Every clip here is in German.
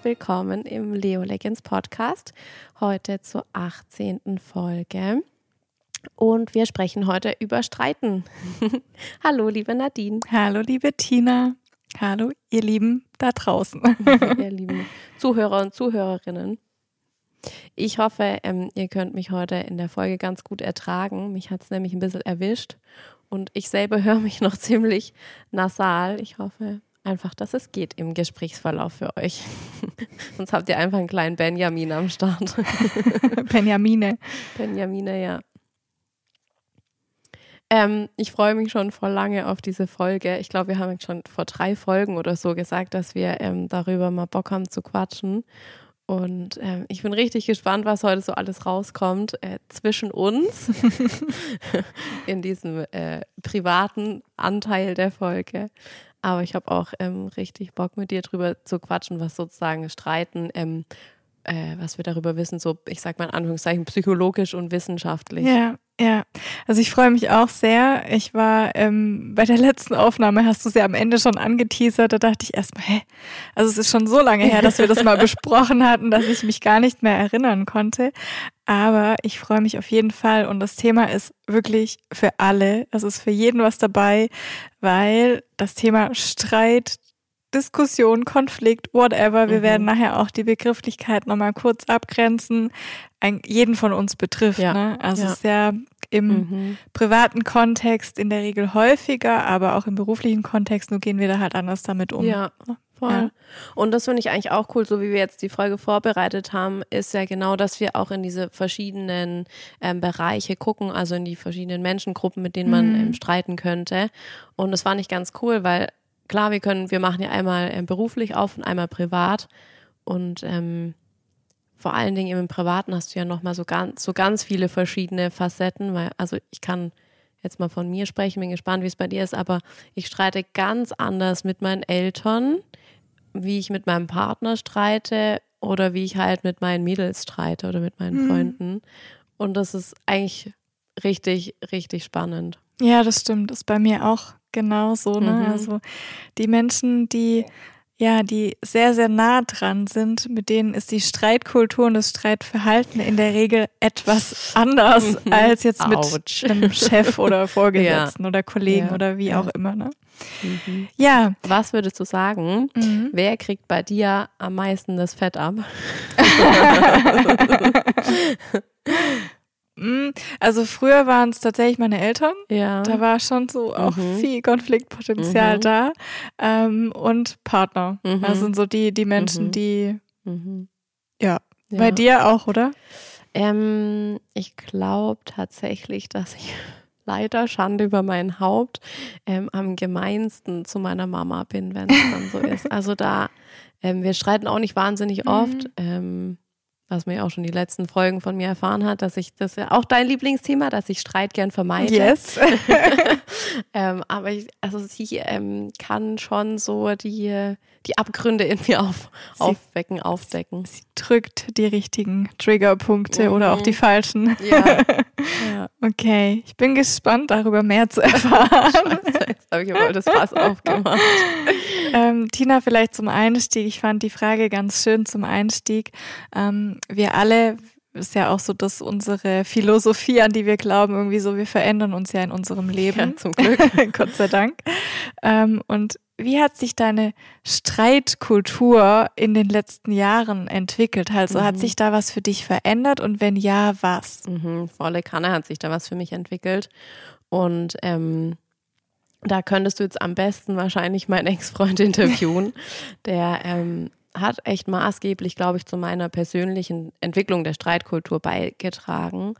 herzlich willkommen im Leo Legends Podcast. Heute zur 18. Folge. Und wir sprechen heute über Streiten. Hallo, liebe Nadine. Hallo, liebe Tina. Hallo, ihr Lieben da draußen. ihr lieben Zuhörer und Zuhörerinnen. Ich hoffe, ähm, ihr könnt mich heute in der Folge ganz gut ertragen. Mich hat es nämlich ein bisschen erwischt und ich selber höre mich noch ziemlich nasal. Ich hoffe einfach, dass es geht im Gesprächsverlauf für euch. Sonst habt ihr einfach einen kleinen Benjamin am Start. Benjamine. Benjamine, ja. Ähm, ich freue mich schon vor lange auf diese Folge. Ich glaube, wir haben schon vor drei Folgen oder so gesagt, dass wir ähm, darüber mal Bock haben zu quatschen. Und ähm, ich bin richtig gespannt, was heute so alles rauskommt äh, zwischen uns in diesem äh, privaten Anteil der Folge. Aber ich habe auch ähm, richtig Bock mit dir drüber zu quatschen, was sozusagen Streiten ähm, äh, was wir darüber wissen, so ich sag mal in Anführungszeichen psychologisch und wissenschaftlich. Ja, ja. Also ich freue mich auch sehr. Ich war ähm, bei der letzten Aufnahme, hast du ja am Ende schon angeteasert, da dachte ich erstmal, hä? Also es ist schon so lange her, dass wir das mal besprochen hatten, dass ich mich gar nicht mehr erinnern konnte. Aber ich freue mich auf jeden Fall und das Thema ist wirklich für alle. Es ist für jeden was dabei, weil das Thema Streit, Diskussion, Konflikt, whatever. Wir mhm. werden nachher auch die Begrifflichkeit nochmal kurz abgrenzen. Ein, jeden von uns betrifft. Ja. Ne? Also ja. sehr im mhm. privaten Kontext in der Regel häufiger, aber auch im beruflichen Kontext, nur gehen wir da halt anders damit um. Ja. Voll. Ja. Und das finde ich eigentlich auch cool, so wie wir jetzt die Folge vorbereitet haben, ist ja genau, dass wir auch in diese verschiedenen ähm, Bereiche gucken, also in die verschiedenen Menschengruppen, mit denen man mhm. ähm, streiten könnte. Und das fand ich ganz cool, weil klar, wir können, wir machen ja einmal ähm, beruflich auf und einmal privat. Und ähm, vor allen Dingen im Privaten hast du ja nochmal so ganz, so ganz viele verschiedene Facetten, weil, also ich kann jetzt mal von mir sprechen, bin gespannt, wie es bei dir ist, aber ich streite ganz anders mit meinen Eltern, wie ich mit meinem Partner streite oder wie ich halt mit meinen Mädels streite oder mit meinen mhm. Freunden. Und das ist eigentlich richtig, richtig spannend. Ja, das stimmt. Das ist bei mir auch genau so. Ne? Mhm. Also die Menschen, die ja, die sehr, sehr nah dran sind, mit denen ist die Streitkultur und das Streitverhalten in der Regel etwas anders mhm. als jetzt mit Ouch. einem Chef oder Vorgesetzten ja. oder Kollegen ja. oder wie ja. auch immer. Ne? Mhm. Ja. Was würdest du sagen? Mhm. Wer kriegt bei dir am meisten das Fett ab? Mm, also früher waren es tatsächlich meine Eltern. Ja. Da war schon so auch mhm. viel Konfliktpotenzial mhm. da. Ähm, und Partner. Mhm. Das sind so die, die Menschen, mhm. die mhm. ja. ja. Bei dir auch, oder? Ähm, ich glaube tatsächlich, dass ich leider Schande über mein Haupt ähm, am gemeinsten zu meiner Mama bin, wenn es dann so ist. Also da, ähm, wir streiten auch nicht wahnsinnig oft. Mhm. Was man ja auch schon die letzten Folgen von mir erfahren hat, dass ich, das ja auch dein Lieblingsthema, dass ich Streit gern vermeide. Yes. ähm, aber ich, also sie ähm, kann schon so die, die Abgründe in mir auf, sie, aufwecken, aufdecken. Sie drückt die richtigen Triggerpunkte mhm. oder auch die falschen. Ja. ja. Okay, ich bin gespannt, darüber mehr zu erfahren. Scheiße, jetzt habe ich aber das Fass aufgemacht. Ähm, Tina, vielleicht zum Einstieg. Ich fand die Frage ganz schön zum Einstieg. Ähm, wir alle, ist ja auch so, dass unsere Philosophie, an die wir glauben, irgendwie so, wir verändern uns ja in unserem Leben. Ja, zum Glück. Gott sei Dank. Ähm, und wie hat sich deine Streitkultur in den letzten Jahren entwickelt? Also mhm. hat sich da was für dich verändert und wenn ja, was? Mhm, volle Kanne hat sich da was für mich entwickelt. Und ähm, da könntest du jetzt am besten wahrscheinlich meinen Ex-Freund interviewen. Der ähm, hat echt maßgeblich, glaube ich, zu meiner persönlichen Entwicklung der Streitkultur beigetragen.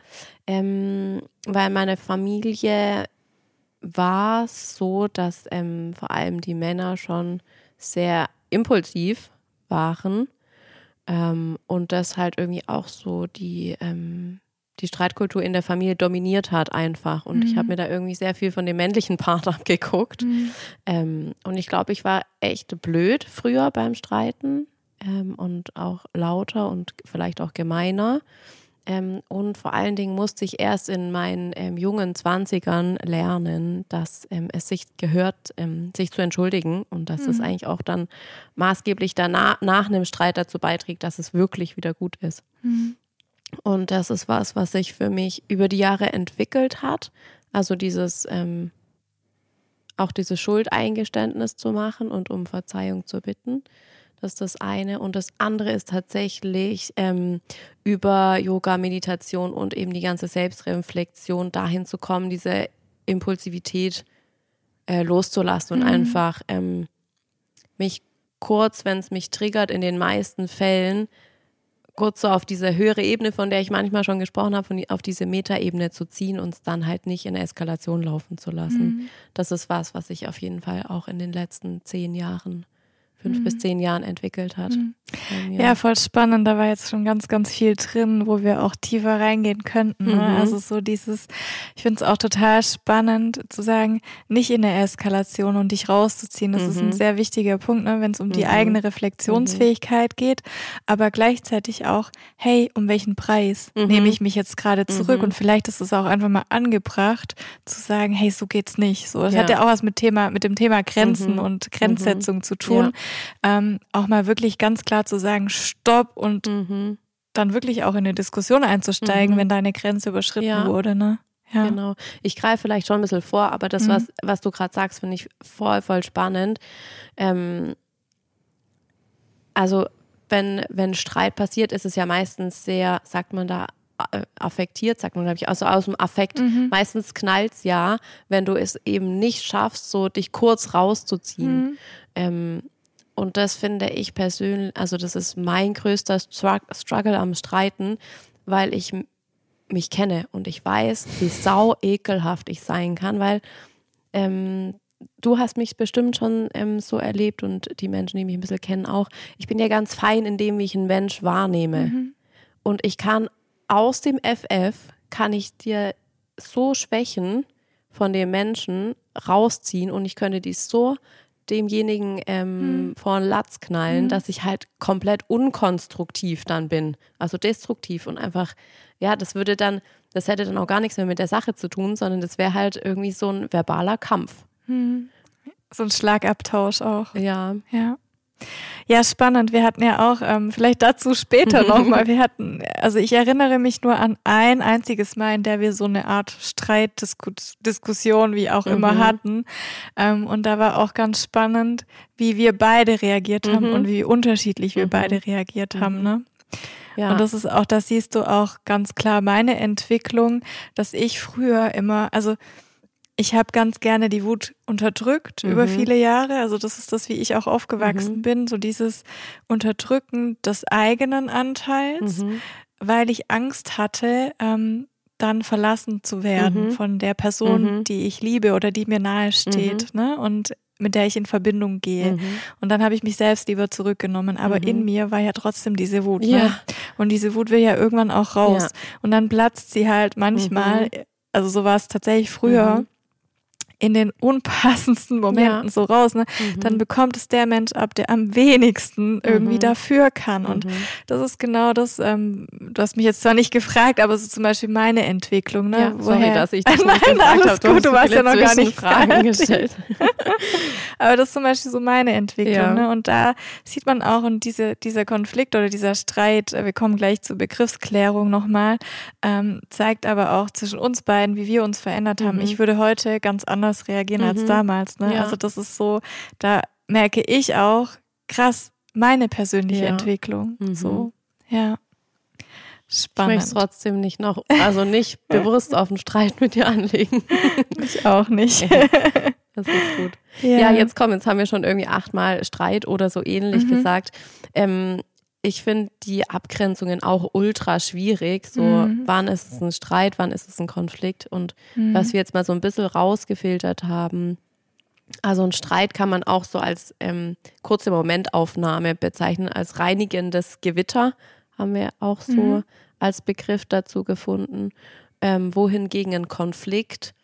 Ähm, weil meine Familie war so, dass ähm, vor allem die Männer schon sehr impulsiv waren ähm, und das halt irgendwie auch so die ähm, die Streitkultur in der Familie dominiert hat einfach. Und mhm. ich habe mir da irgendwie sehr viel von dem männlichen Part abgeguckt. Mhm. Ähm, und ich glaube, ich war echt blöd früher beim Streiten ähm, und auch lauter und vielleicht auch gemeiner. Ähm, und vor allen Dingen musste ich erst in meinen ähm, jungen Zwanzigern lernen, dass ähm, es sich gehört, ähm, sich zu entschuldigen und dass mhm. es eigentlich auch dann maßgeblich danach nach einem Streit dazu beiträgt, dass es wirklich wieder gut ist. Mhm. Und das ist was, was sich für mich über die Jahre entwickelt hat. Also dieses ähm, auch dieses Schuldeingeständnis zu machen und um Verzeihung zu bitten. Das ist das eine. Und das andere ist tatsächlich ähm, über Yoga, Meditation und eben die ganze Selbstreflexion dahin zu kommen, diese Impulsivität äh, loszulassen und mhm. einfach ähm, mich kurz, wenn es mich triggert, in den meisten Fällen kurz so auf diese höhere Ebene, von der ich manchmal schon gesprochen habe, auf diese Metaebene zu ziehen und es dann halt nicht in Eskalation laufen zu lassen. Mhm. Das ist was, was ich auf jeden Fall auch in den letzten zehn Jahren fünf mhm. bis zehn Jahren entwickelt hat. Mhm. Ja, voll spannend. Da war jetzt schon ganz, ganz viel drin, wo wir auch tiefer reingehen könnten. Ne? Mhm. Also so dieses, ich finde es auch total spannend zu sagen, nicht in der Eskalation und dich rauszuziehen. Das ist ein mhm. sehr wichtiger Punkt, ne? wenn es um die mhm. eigene Reflexionsfähigkeit geht, aber gleichzeitig auch, hey, um welchen Preis mhm. nehme ich mich jetzt gerade zurück? Und vielleicht ist es auch einfach mal angebracht, zu sagen, hey, so geht's nicht. So, das ja. hat ja auch was mit Thema, mit dem Thema Grenzen und Grenzsetzung zu tun. Ja. Ähm, auch mal wirklich ganz klar zu sagen, stopp und mhm. dann wirklich auch in eine Diskussion einzusteigen, mhm. wenn deine Grenze überschritten ja. wurde, ne? Ja. Genau. Ich greife vielleicht schon ein bisschen vor, aber das, mhm. was, was du gerade sagst, finde ich voll, voll spannend. Ähm, also, wenn, wenn Streit passiert, ist es ja meistens sehr, sagt man da, äh, affektiert, sagt man, glaube ich, also aus dem Affekt. Mhm. Meistens knallt es ja, wenn du es eben nicht schaffst, so dich kurz rauszuziehen. Mhm. Ähm, und das finde ich persönlich, also das ist mein größter Struggle am Streiten, weil ich mich kenne und ich weiß, wie sau ekelhaft ich sein kann, weil ähm, du hast mich bestimmt schon ähm, so erlebt und die Menschen, die mich ein bisschen kennen, auch. Ich bin ja ganz fein in dem, wie ich einen Mensch wahrnehme. Mhm. Und ich kann aus dem FF, kann ich dir so Schwächen von dem Menschen rausziehen und ich könnte die so demjenigen ähm, mhm. vor den Latz knallen, mhm. dass ich halt komplett unkonstruktiv dann bin, also destruktiv und einfach, ja, das würde dann, das hätte dann auch gar nichts mehr mit der Sache zu tun, sondern das wäre halt irgendwie so ein verbaler Kampf. Mhm. So ein Schlagabtausch auch. Ja. Ja. Ja, spannend. Wir hatten ja auch, ähm, vielleicht dazu später nochmal, wir hatten, also ich erinnere mich nur an ein einziges Mal, in der wir so eine Art Streitdiskussion, wie auch immer, mhm. hatten. Ähm, und da war auch ganz spannend, wie wir beide reagiert haben mhm. und wie unterschiedlich wir mhm. beide reagiert haben, mhm. ne? Ja. Und das ist auch, das siehst du auch ganz klar meine Entwicklung, dass ich früher immer, also ich habe ganz gerne die Wut unterdrückt mhm. über viele Jahre. Also das ist das, wie ich auch aufgewachsen mhm. bin, so dieses Unterdrücken des eigenen Anteils, mhm. weil ich Angst hatte, ähm, dann verlassen zu werden mhm. von der Person, mhm. die ich liebe oder die mir nahe steht, mhm. ne? Und mit der ich in Verbindung gehe. Und dann habe ich mich selbst lieber zurückgenommen. Aber in mir war ja trotzdem diese Wut. Ne? Ja. Ne? Und diese Wut will ja irgendwann auch raus. Ja. Und dann platzt sie halt manchmal, also so war es tatsächlich früher in den unpassendsten Momenten ja. so raus, ne? Mhm. dann bekommt es der Mensch ab, der am wenigsten irgendwie mhm. dafür kann. Und mhm. das ist genau das, ähm, du hast mich jetzt zwar nicht gefragt, aber so zum Beispiel meine Entwicklung. Ne? Ja, sorry, Woher? dass ich dich Nein, nicht alles hab, gut, du warst ja noch gar nicht Fragen gestellt. aber das ist zum Beispiel so meine Entwicklung. Ja. Ne? Und da sieht man auch, und diese, dieser Konflikt oder dieser Streit, äh, wir kommen gleich zur Begriffsklärung nochmal, ähm, zeigt aber auch zwischen uns beiden, wie wir uns verändert haben. Mhm. Ich würde heute ganz anders anders reagieren mhm. als damals. Ne? Ja. Also das ist so, da merke ich auch, krass, meine persönliche ja. Entwicklung. Mhm. So, ja. Spannend. Ich möchte trotzdem nicht noch, also nicht bewusst auf einen Streit mit dir anlegen. ich auch nicht. das ist gut. Ja. ja. jetzt komm, jetzt haben wir schon irgendwie achtmal Streit oder so ähnlich mhm. gesagt. Ähm, ich finde die Abgrenzungen auch ultra schwierig. So, mhm. wann ist es ein Streit, wann ist es ein Konflikt? Und mhm. was wir jetzt mal so ein bisschen rausgefiltert haben, also ein Streit kann man auch so als ähm, kurze Momentaufnahme bezeichnen, als reinigendes Gewitter, haben wir auch so mhm. als Begriff dazu gefunden. Ähm, wohingegen ein Konflikt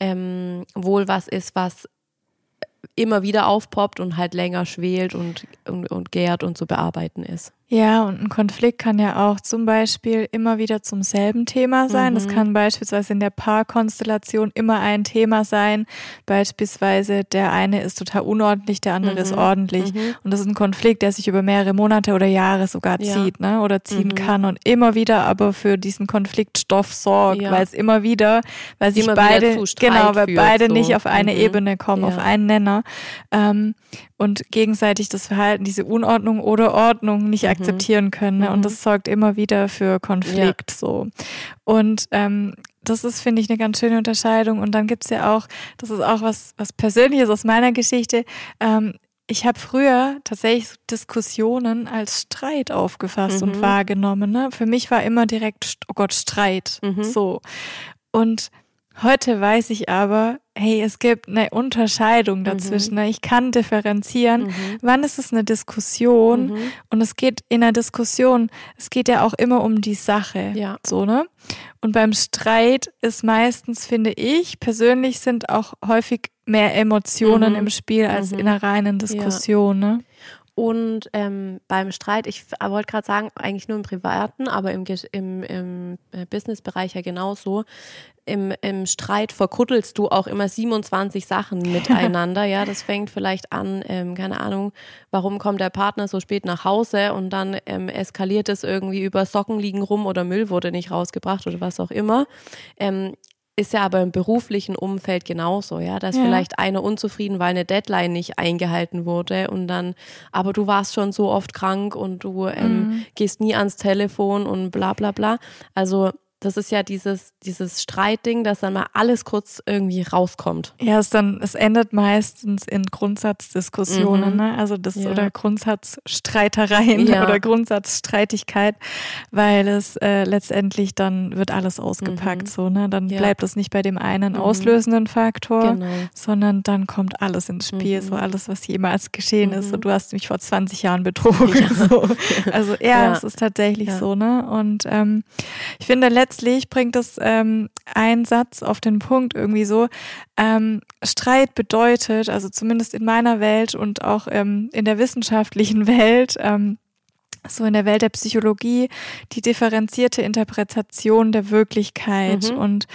ähm, wohl was ist, was immer wieder aufpoppt und halt länger schwelt und, und, und gärt und zu bearbeiten ist. Ja, und ein Konflikt kann ja auch zum Beispiel immer wieder zum selben Thema sein. Mhm. Das kann beispielsweise in der Paarkonstellation immer ein Thema sein. Beispielsweise der eine ist total unordentlich, der andere mhm. ist ordentlich. Mhm. Und das ist ein Konflikt, der sich über mehrere Monate oder Jahre sogar ja. zieht, ne? Oder ziehen mhm. kann und immer wieder aber für diesen Konfliktstoff sorgt, ja. weil es immer wieder, weil sich beide, genau, weil beide so. nicht auf eine mhm. Ebene kommen, ja. auf einen Nenner. Ähm, und gegenseitig das Verhalten, diese Unordnung oder Ordnung nicht mhm. akzeptieren können. Ne? Und mhm. das sorgt immer wieder für Konflikt ja. so. Und ähm, das ist, finde ich, eine ganz schöne Unterscheidung. Und dann gibt's ja auch, das ist auch was, was Persönliches aus meiner Geschichte. Ähm, ich habe früher tatsächlich Diskussionen als Streit aufgefasst mhm. und wahrgenommen. Ne? Für mich war immer direkt, oh Gott, Streit. Mhm. So. Und Heute weiß ich aber, hey, es gibt eine Unterscheidung mhm. dazwischen. Mhm. Ich kann differenzieren. Mhm. Wann ist es eine Diskussion? Mhm. Und es geht in einer Diskussion, es geht ja auch immer um die Sache. Ja. So, ne? Und beim Streit ist meistens, finde ich, persönlich sind auch häufig mehr Emotionen mhm. im Spiel als mhm. in einer reinen Diskussion, ja. ne? Und ähm, beim Streit, ich wollte gerade sagen, eigentlich nur im Privaten, aber im, im, im äh, Businessbereich ja genauso. Im, Im Streit verkuttelst du auch immer 27 Sachen miteinander. ja, das fängt vielleicht an, ähm, keine Ahnung, warum kommt der Partner so spät nach Hause und dann ähm, eskaliert es irgendwie über Socken liegen rum oder Müll wurde nicht rausgebracht oder was auch immer. Ähm, ist ja aber im beruflichen Umfeld genauso, ja, dass ja. vielleicht einer unzufrieden, weil eine Deadline nicht eingehalten wurde und dann, aber du warst schon so oft krank und du ähm, mhm. gehst nie ans Telefon und bla bla bla. Also das ist ja dieses, dieses Streitding, dass dann mal alles kurz irgendwie rauskommt. Ja, es dann, es endet meistens in Grundsatzdiskussionen, mhm. ne? Also das ja. oder Grundsatzstreitereien ja. oder Grundsatzstreitigkeit, weil es äh, letztendlich dann wird alles ausgepackt, mhm. so, ne? Dann ja. bleibt es nicht bei dem einen mhm. auslösenden Faktor, genau. sondern dann kommt alles ins Spiel, so mhm. alles, was jemals geschehen ist. Und mhm. du hast mich vor 20 Jahren betrogen. So. Also ja, es ist tatsächlich so, ne? Und ähm, ich finde letztendlich letztlich bringt es ähm, ein Satz auf den Punkt irgendwie so. Ähm, Streit bedeutet, also zumindest in meiner Welt und auch ähm, in der wissenschaftlichen Welt, ähm, so in der Welt der Psychologie, die differenzierte Interpretation der Wirklichkeit. Mhm. Und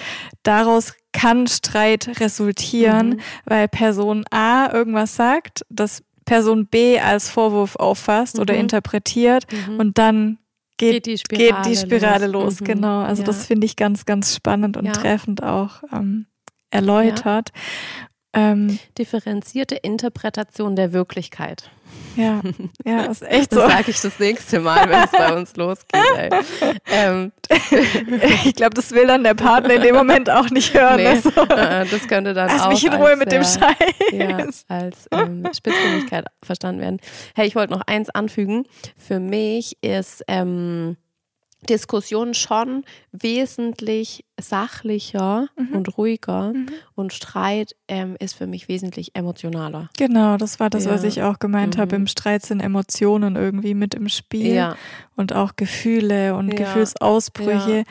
daraus kann Streit resultieren, mhm. weil Person A irgendwas sagt, das Person B als Vorwurf auffasst mhm. oder interpretiert mhm. und dann geht, geht, die Spirale, geht die Spirale los. los. Mhm. Genau, also ja. das finde ich ganz, ganz spannend und ja. treffend auch ähm, erläutert. Ähm, Differenzierte Interpretation der Wirklichkeit. Ja, ja, ist echt so. Das sage ich das nächste Mal, wenn es bei uns losgeht. Ähm. Ich glaube, das will dann der Partner in dem Moment auch nicht hören. Nee, also. Das könnte dann Lass auch mich in Ruhe als, mit dem Scheiß. Ja, als ähm, Spitzfindigkeit verstanden werden. Hey, ich wollte noch eins anfügen. Für mich ist ähm, Diskussion schon wesentlich sachlicher mhm. und ruhiger mhm. und Streit ähm, ist für mich wesentlich emotionaler. Genau, das war das, ja. was ich auch gemeint mhm. habe. Im Streit sind Emotionen irgendwie mit im Spiel ja. und auch Gefühle und ja. Gefühlsausbrüche,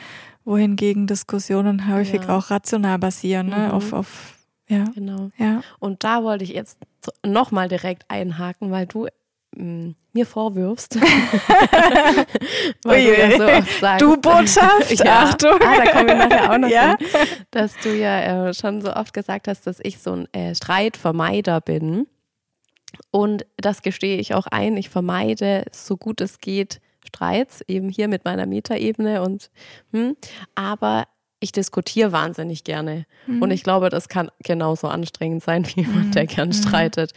wohingegen Diskussionen häufig auch rational basieren, ne? Mhm. auf, auf ja. Genau. Ja. Und da wollte ich jetzt nochmal direkt einhaken, weil du mir vorwirfst. weil du, ja so sagst, du Botschaft, ja, Achtung. Ah, da kommen wir nachher auch noch ja. hin, dass du ja äh, schon so oft gesagt hast, dass ich so ein äh, Streitvermeider bin. Und das gestehe ich auch ein. Ich vermeide, so gut es geht, Streits, eben hier mit meiner Metaebene und hm, aber ich diskutiere wahnsinnig gerne. Mhm. Und ich glaube, das kann genauso anstrengend sein wie jemand, der gern mhm. streitet.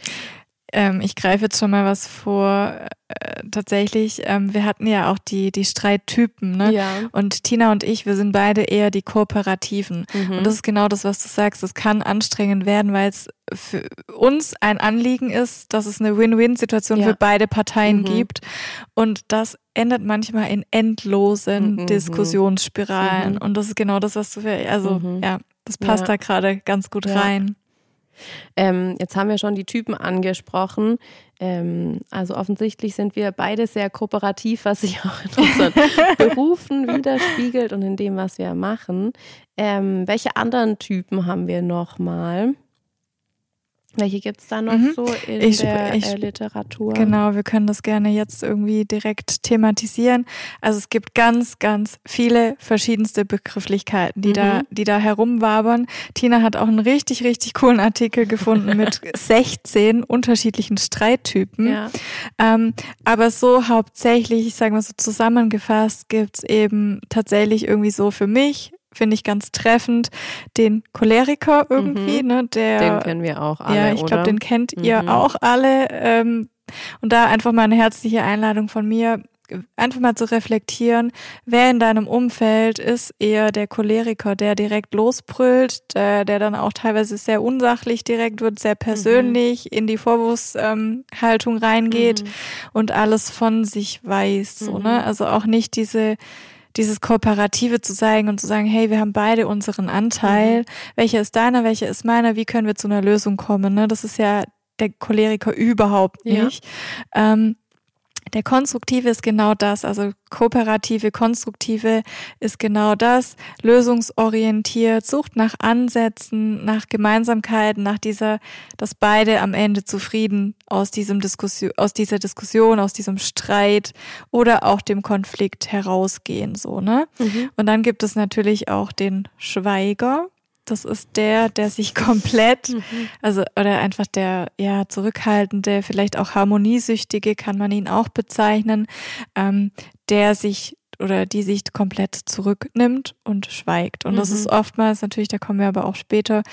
Ähm, ich greife jetzt schon mal was vor. Äh, tatsächlich, ähm, wir hatten ja auch die, die Streittypen, ne? Ja. Und Tina und ich, wir sind beide eher die Kooperativen. Mhm. Und das ist genau das, was du sagst. Es kann anstrengend werden, weil es für uns ein Anliegen ist, dass es eine Win-Win-Situation ja. für beide Parteien mhm. gibt. Und das endet manchmal in endlosen mhm. Diskussionsspiralen. Mhm. Und das ist genau das, was du, also, mhm. ja, das passt ja. da gerade ganz gut rein. Ähm, jetzt haben wir schon die Typen angesprochen. Ähm, also offensichtlich sind wir beide sehr kooperativ, was sich auch in unseren Berufen widerspiegelt und in dem, was wir machen. Ähm, welche anderen Typen haben wir noch mal? Welche gibt es da noch mhm. so in ich, der ich, äh, Literatur? Genau, wir können das gerne jetzt irgendwie direkt thematisieren. Also es gibt ganz, ganz viele verschiedenste Begrifflichkeiten, die mhm. da, die da herumwabern. Tina hat auch einen richtig, richtig coolen Artikel gefunden mit 16 unterschiedlichen Streittypen. Ja. Ähm, aber so hauptsächlich, ich sage mal so zusammengefasst, gibt es eben tatsächlich irgendwie so für mich finde ich ganz treffend, den Choleriker irgendwie, mhm. ne? Der, den kennen wir auch alle. Ja, ich glaube, den kennt mhm. ihr auch alle. Ähm, und da einfach mal eine herzliche Einladung von mir, einfach mal zu reflektieren, wer in deinem Umfeld ist eher der Choleriker, der direkt losbrüllt, der, der dann auch teilweise sehr unsachlich direkt wird, sehr persönlich mhm. in die Vorwurfshaltung ähm, reingeht mhm. und alles von sich weiß. So, ne? Mhm. Also auch nicht diese dieses Kooperative zu zeigen und zu sagen, hey, wir haben beide unseren Anteil. Mhm. Welcher ist deiner, welcher ist meiner? Wie können wir zu einer Lösung kommen? Ne? Das ist ja der Choleriker überhaupt nicht. Ja. Ähm, der Konstruktive ist genau das, also kooperative, konstruktive ist genau das, lösungsorientiert, sucht nach Ansätzen, nach Gemeinsamkeiten, nach dieser, dass beide am Ende zufrieden aus diesem Diskussion, aus dieser Diskussion, aus diesem Streit oder auch dem Konflikt herausgehen, so, ne? Mhm. Und dann gibt es natürlich auch den Schweiger, das ist der, der sich komplett, mhm. also oder einfach der ja zurückhaltende, vielleicht auch harmoniesüchtige, kann man ihn auch bezeichnen, ähm, der sich oder die sich komplett zurücknimmt und schweigt. Und mhm. das ist oftmals natürlich, da kommen wir aber auch später,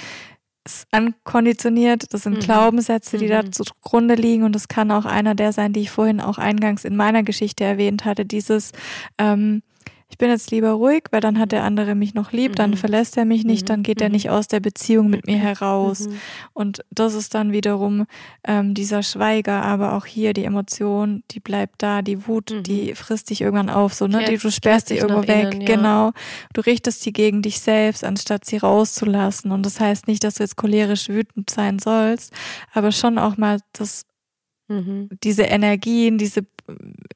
ist ankonditioniert. Das sind mhm. Glaubenssätze, die da mhm. zugrunde liegen. Und das kann auch einer der sein, die ich vorhin auch eingangs in meiner Geschichte erwähnt hatte. Dieses ähm, ich bin jetzt lieber ruhig, weil dann hat der andere mich noch lieb, dann mhm. verlässt er mich nicht, dann geht er mhm. nicht aus der Beziehung mit mir heraus. Mhm. Und das ist dann wiederum ähm, dieser Schweiger, aber auch hier die Emotion, die bleibt da, die Wut, mhm. die frisst dich irgendwann auf, so, ne? Die, du sperrst dich irgendwo weg, innen, ja. genau. Du richtest sie gegen dich selbst, anstatt sie rauszulassen. Und das heißt nicht, dass du jetzt cholerisch wütend sein sollst, aber schon auch mal das Mhm. diese Energien, diese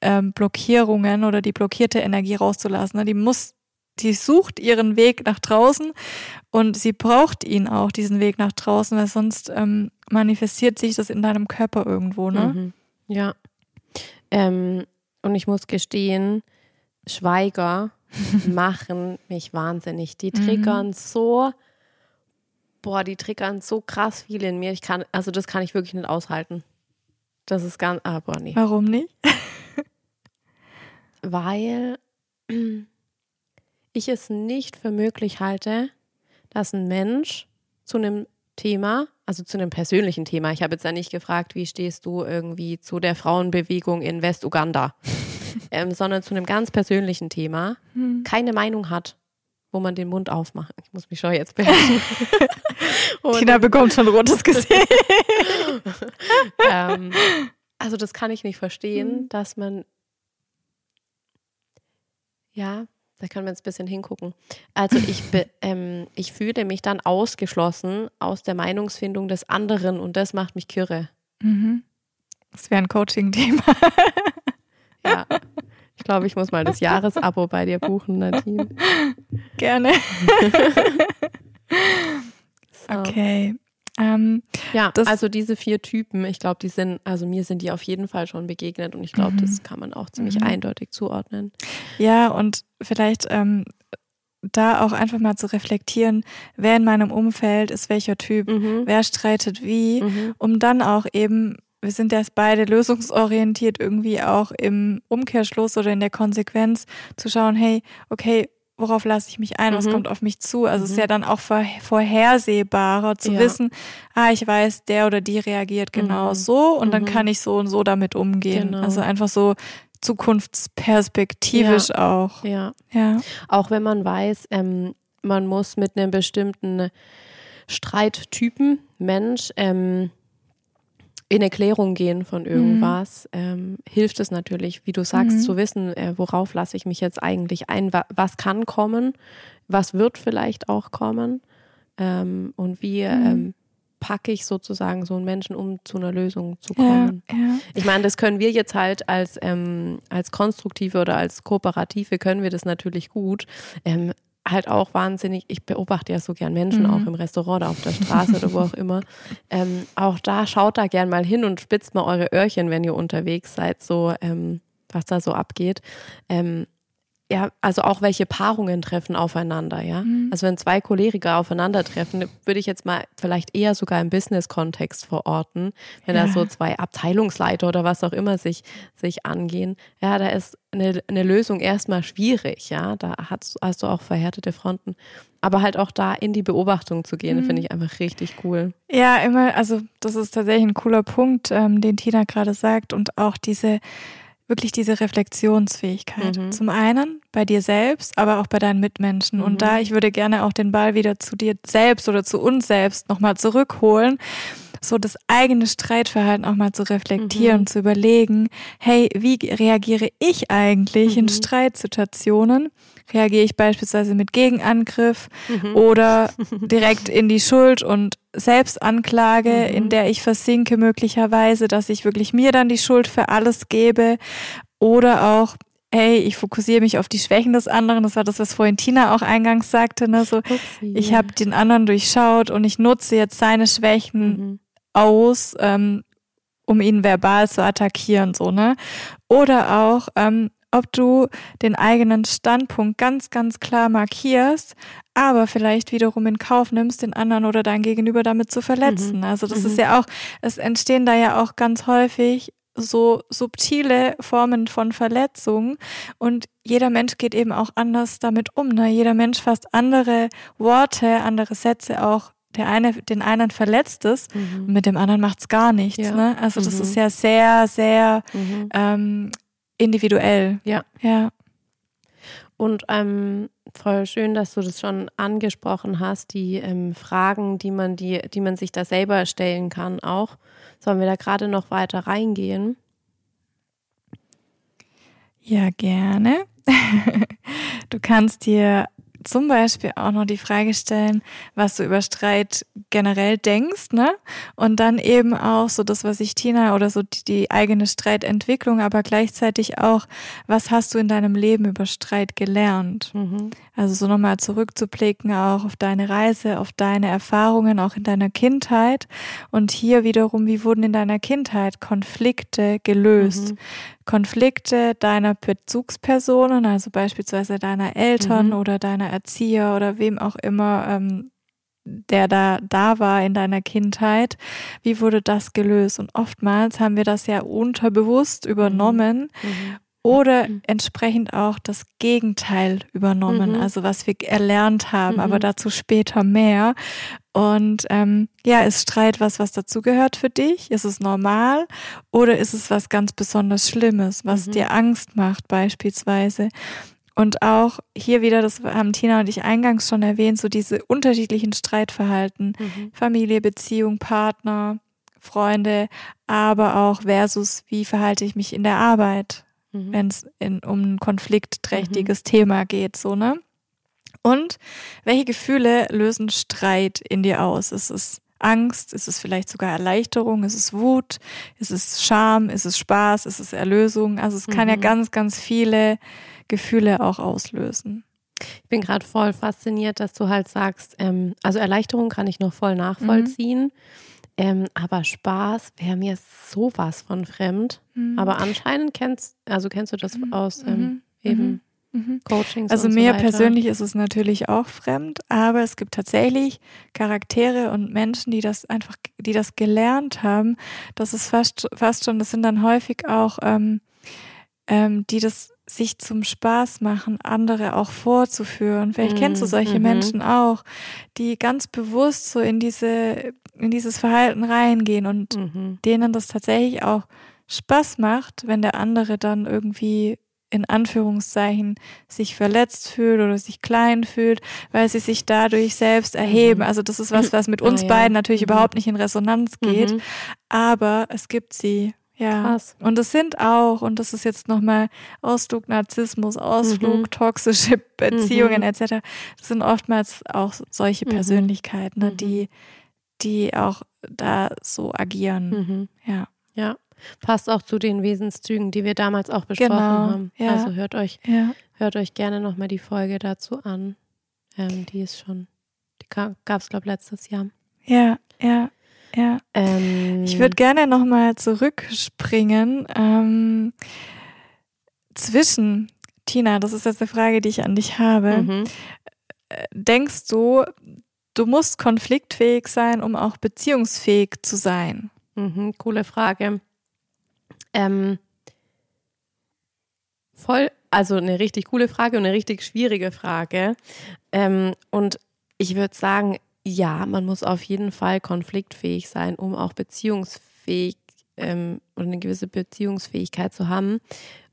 ähm, Blockierungen oder die blockierte Energie rauszulassen. Ne? Die muss, die sucht ihren Weg nach draußen und sie braucht ihn auch, diesen Weg nach draußen, weil sonst ähm, manifestiert sich das in deinem Körper irgendwo, ne? Mhm. Ja. Ähm, und ich muss gestehen, Schweiger machen mich wahnsinnig. Die triggern mhm. so, boah, die triggern so krass viel in mir. Ich kann, also das kann ich wirklich nicht aushalten. Das ist ganz, aber nee. Warum nicht? Weil ich es nicht für möglich halte, dass ein Mensch zu einem Thema, also zu einem persönlichen Thema, ich habe jetzt ja nicht gefragt, wie stehst du irgendwie zu der Frauenbewegung in Westuganda, ähm, sondern zu einem ganz persönlichen Thema, hm. keine Meinung hat, wo man den Mund aufmacht. Ich muss mich schon jetzt beherrschen. Tina bekommt schon rotes Gesicht. ähm, also das kann ich nicht verstehen, mhm. dass man ja, da können wir jetzt ein bisschen hingucken. Also ich, be, ähm, ich fühle mich dann ausgeschlossen aus der Meinungsfindung des anderen und das macht mich kirre. Mhm. Das wäre ein Coaching-Thema. ja. Ich glaube, ich muss mal das Jahresabo bei dir buchen, Nadine. Gerne. so. Okay. Ähm, ja, also diese vier Typen, ich glaube, die sind, also mir sind die auf jeden Fall schon begegnet und ich glaube, mhm. das kann man auch ziemlich mhm. eindeutig zuordnen. Ja, und vielleicht ähm, da auch einfach mal zu reflektieren, wer in meinem Umfeld ist welcher Typ, mhm. wer streitet wie, mhm. um dann auch eben wir sind jetzt beide lösungsorientiert irgendwie auch im Umkehrschluss oder in der Konsequenz zu schauen, hey, okay, worauf lasse ich mich ein, was mhm. kommt auf mich zu. Also mhm. es ist ja dann auch vorhersehbarer zu ja. wissen, ah, ich weiß, der oder die reagiert genau mhm. so und dann mhm. kann ich so und so damit umgehen. Genau. Also einfach so zukunftsperspektivisch ja. auch. Ja. ja. Auch wenn man weiß, ähm, man muss mit einem bestimmten Streittypen Mensch ähm, in Erklärung gehen von irgendwas, mhm. ähm, hilft es natürlich, wie du sagst, mhm. zu wissen, äh, worauf lasse ich mich jetzt eigentlich ein, wa was kann kommen, was wird vielleicht auch kommen ähm, und wie mhm. ähm, packe ich sozusagen so einen Menschen, um zu einer Lösung zu kommen. Ja, ja. Ich meine, das können wir jetzt halt als, ähm, als konstruktive oder als kooperative können wir das natürlich gut. Halt auch wahnsinnig, ich beobachte ja so gern Menschen, mhm. auch im Restaurant oder auf der Straße oder wo auch immer. Ähm, auch da schaut da gern mal hin und spitzt mal eure Öhrchen, wenn ihr unterwegs seid, so ähm, was da so abgeht. Ähm, ja, also auch welche Paarungen treffen aufeinander, ja. Mhm. Also wenn zwei Choleriker aufeinandertreffen, würde ich jetzt mal vielleicht eher sogar im Business-Kontext verorten, wenn ja. da so zwei Abteilungsleiter oder was auch immer sich, sich angehen. Ja, da ist eine, eine Lösung erstmal schwierig, ja. Da hast, hast du auch verhärtete Fronten. Aber halt auch da in die Beobachtung zu gehen, mhm. finde ich einfach richtig cool. Ja, immer, also das ist tatsächlich ein cooler Punkt, ähm, den Tina gerade sagt und auch diese wirklich diese Reflexionsfähigkeit. Mhm. Zum einen bei dir selbst, aber auch bei deinen Mitmenschen. Mhm. Und da, ich würde gerne auch den Ball wieder zu dir selbst oder zu uns selbst nochmal zurückholen, so das eigene Streitverhalten auch mal zu reflektieren, mhm. zu überlegen, hey, wie reagiere ich eigentlich in mhm. Streitsituationen? Reagiere ich beispielsweise mit Gegenangriff mhm. oder direkt in die Schuld und Selbstanklage, mhm. in der ich versinke möglicherweise, dass ich wirklich mir dann die Schuld für alles gebe oder auch hey, ich fokussiere mich auf die Schwächen des anderen. Das war das, was vorhin Tina auch eingangs sagte. Ne? So, Upsi, ich habe den anderen durchschaut und ich nutze jetzt seine Schwächen mhm. aus, ähm, um ihn verbal zu attackieren. So, ne? Oder auch, ähm, ob du den eigenen Standpunkt ganz, ganz klar markierst, aber vielleicht wiederum in Kauf nimmst, den anderen oder dein Gegenüber damit zu verletzen. Mhm. Also das mhm. ist ja auch, es entstehen da ja auch ganz häufig so subtile Formen von Verletzung und jeder Mensch geht eben auch anders damit um. Ne? Jeder Mensch fasst andere Worte, andere Sätze auch. Der eine, den einen verletzt es mhm. und mit dem anderen macht es gar nichts. Ja. Ne? Also das ist mhm. ja sehr, sehr mhm. ähm, individuell. Ja. Ja. Und ähm, voll schön, dass du das schon angesprochen hast, die ähm, Fragen, die man, die, die man sich da selber stellen kann, auch. Sollen wir da gerade noch weiter reingehen? Ja, gerne. du kannst dir zum Beispiel auch noch die Frage stellen, was du über Streit generell denkst, ne? Und dann eben auch so das, was ich Tina oder so die, die eigene Streitentwicklung, aber gleichzeitig auch, was hast du in deinem Leben über Streit gelernt? Mhm. Also so nochmal zurückzublicken auch auf deine Reise, auf deine Erfahrungen auch in deiner Kindheit und hier wiederum, wie wurden in deiner Kindheit Konflikte gelöst? Mhm. Konflikte deiner Bezugspersonen, also beispielsweise deiner Eltern mhm. oder deiner Erzieher oder wem auch immer, ähm, der da da war in deiner Kindheit, wie wurde das gelöst? Und oftmals haben wir das ja unterbewusst übernommen mhm. mhm oder mhm. entsprechend auch das Gegenteil übernommen, mhm. also was wir erlernt haben, mhm. aber dazu später mehr. Und ähm, ja, ist Streit was, was dazugehört für dich? Ist es normal oder ist es was ganz besonders Schlimmes, was mhm. dir Angst macht beispielsweise? Und auch hier wieder, das haben Tina und ich eingangs schon erwähnt, so diese unterschiedlichen Streitverhalten, mhm. Familie, Beziehung, Partner, Freunde, aber auch versus, wie verhalte ich mich in der Arbeit? mhm. wenn es um ein konfliktträchtiges mhm. Thema geht, so, ne? Und welche Gefühle lösen Streit in dir aus? Ist es Angst? Ist es vielleicht sogar Erleichterung? Ist es Wut? Ist es Scham? Ist es Spaß? Ist es Erlösung? Also es kann ja mhm. ganz, ganz viele Gefühle auch auslösen. Ich bin gerade voll fasziniert, dass du halt sagst, ähm, also Erleichterung kann ich noch voll nachvollziehen. Mhm. Ähm, aber Spaß wäre mir sowas von fremd. Mhm. Aber anscheinend kennst, also kennst du das mhm. aus ähm, mhm. eben mhm. Coachings. Also mir so persönlich ist es natürlich auch fremd, aber es gibt tatsächlich Charaktere und Menschen, die das einfach, die das gelernt haben. Das ist fast, fast schon, das sind dann häufig auch, ähm, ähm, die das sich zum Spaß machen, andere auch vorzuführen. Vielleicht kennst du solche mhm. Menschen auch, die ganz bewusst so in diese, in dieses Verhalten reingehen und mhm. denen das tatsächlich auch Spaß macht, wenn der andere dann irgendwie in Anführungszeichen sich verletzt fühlt oder sich klein fühlt, weil sie sich dadurch selbst erheben. Mhm. Also das ist was, was mit uns ah, ja. beiden natürlich mhm. überhaupt nicht in Resonanz geht, mhm. aber es gibt sie ja. Krass. Und es sind auch, und das ist jetzt nochmal Ausflug Narzissmus, Ausflug mhm. toxische Beziehungen mhm. etc. Das sind oftmals auch solche mhm. Persönlichkeiten, ne, die, mhm. die auch da so agieren. Mhm. Ja. Ja. Passt auch zu den Wesenszügen, die wir damals auch besprochen genau. haben. Ja. Also hört euch, ja. hört euch gerne nochmal die Folge dazu an. Ähm, die ist schon, die gab es, glaube ich, letztes Jahr. Ja, ja, ja. Ähm, ich würde gerne nochmal zurückspringen. Ähm, zwischen, Tina, das ist jetzt eine Frage, die ich an dich habe. Mhm. Denkst du, du musst konfliktfähig sein, um auch beziehungsfähig zu sein? Mhm, coole Frage. Ähm, voll, also eine richtig coole Frage und eine richtig schwierige Frage. Ähm, und ich würde sagen, ja, man muss auf jeden Fall konfliktfähig sein, um auch beziehungsfähig ähm, oder eine gewisse Beziehungsfähigkeit zu haben.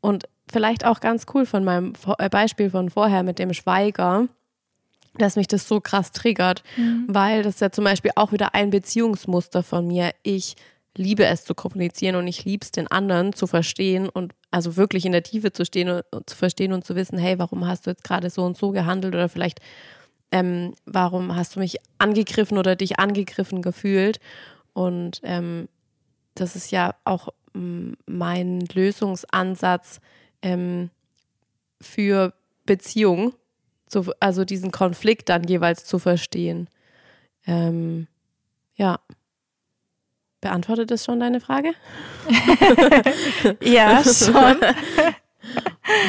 Und vielleicht auch ganz cool von meinem äh, Beispiel von vorher mit dem Schweiger, dass mich das so krass triggert, mhm. weil das ja zum Beispiel auch wieder ein Beziehungsmuster von mir. Ich liebe es zu kommunizieren und ich liebe es, den anderen zu verstehen und also wirklich in der Tiefe zu stehen und, und zu verstehen und zu wissen, hey, warum hast du jetzt gerade so und so gehandelt oder vielleicht ähm, warum hast du mich angegriffen oder dich angegriffen gefühlt? Und ähm, das ist ja auch mm, mein Lösungsansatz ähm, für Beziehung, zu, also diesen Konflikt dann jeweils zu verstehen. Ähm, ja. Beantwortet das schon deine Frage? ja, schon.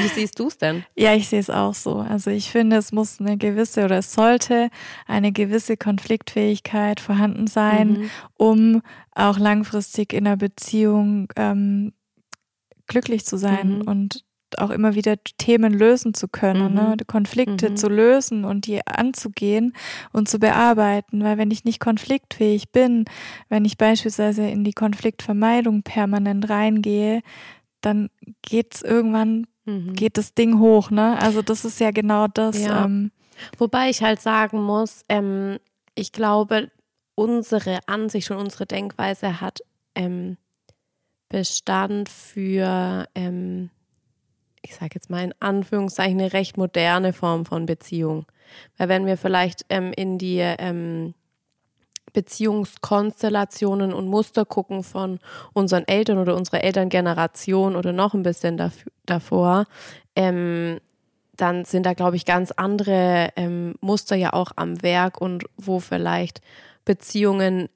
Wie siehst du es denn? Ja, ich sehe es auch so. Also ich finde, es muss eine gewisse oder es sollte eine gewisse Konfliktfähigkeit vorhanden sein, mhm. um auch langfristig in einer Beziehung ähm, glücklich zu sein mhm. und auch immer wieder Themen lösen zu können, ne? mhm. ne? Konflikte mhm. zu lösen und die anzugehen und zu bearbeiten. Weil wenn ich nicht konfliktfähig bin, wenn ich beispielsweise in die Konfliktvermeidung permanent reingehe, dann geht es irgendwann, mhm. geht das Ding hoch, ne? Also das ist ja genau das. Ja. Ähm, Wobei ich halt sagen muss, ähm, ich glaube, unsere Ansicht und unsere Denkweise hat ähm, Bestand für, ähm, ich sage jetzt mal in Anführungszeichen, eine recht moderne Form von Beziehung. Weil wenn wir vielleicht ähm, in die ähm, Beziehungskonstellationen und Muster gucken von unseren Eltern oder unserer Elterngeneration oder noch ein bisschen davor, ähm, dann sind da, glaube ich, ganz andere ähm, Muster ja auch am Werk und wo vielleicht Beziehungen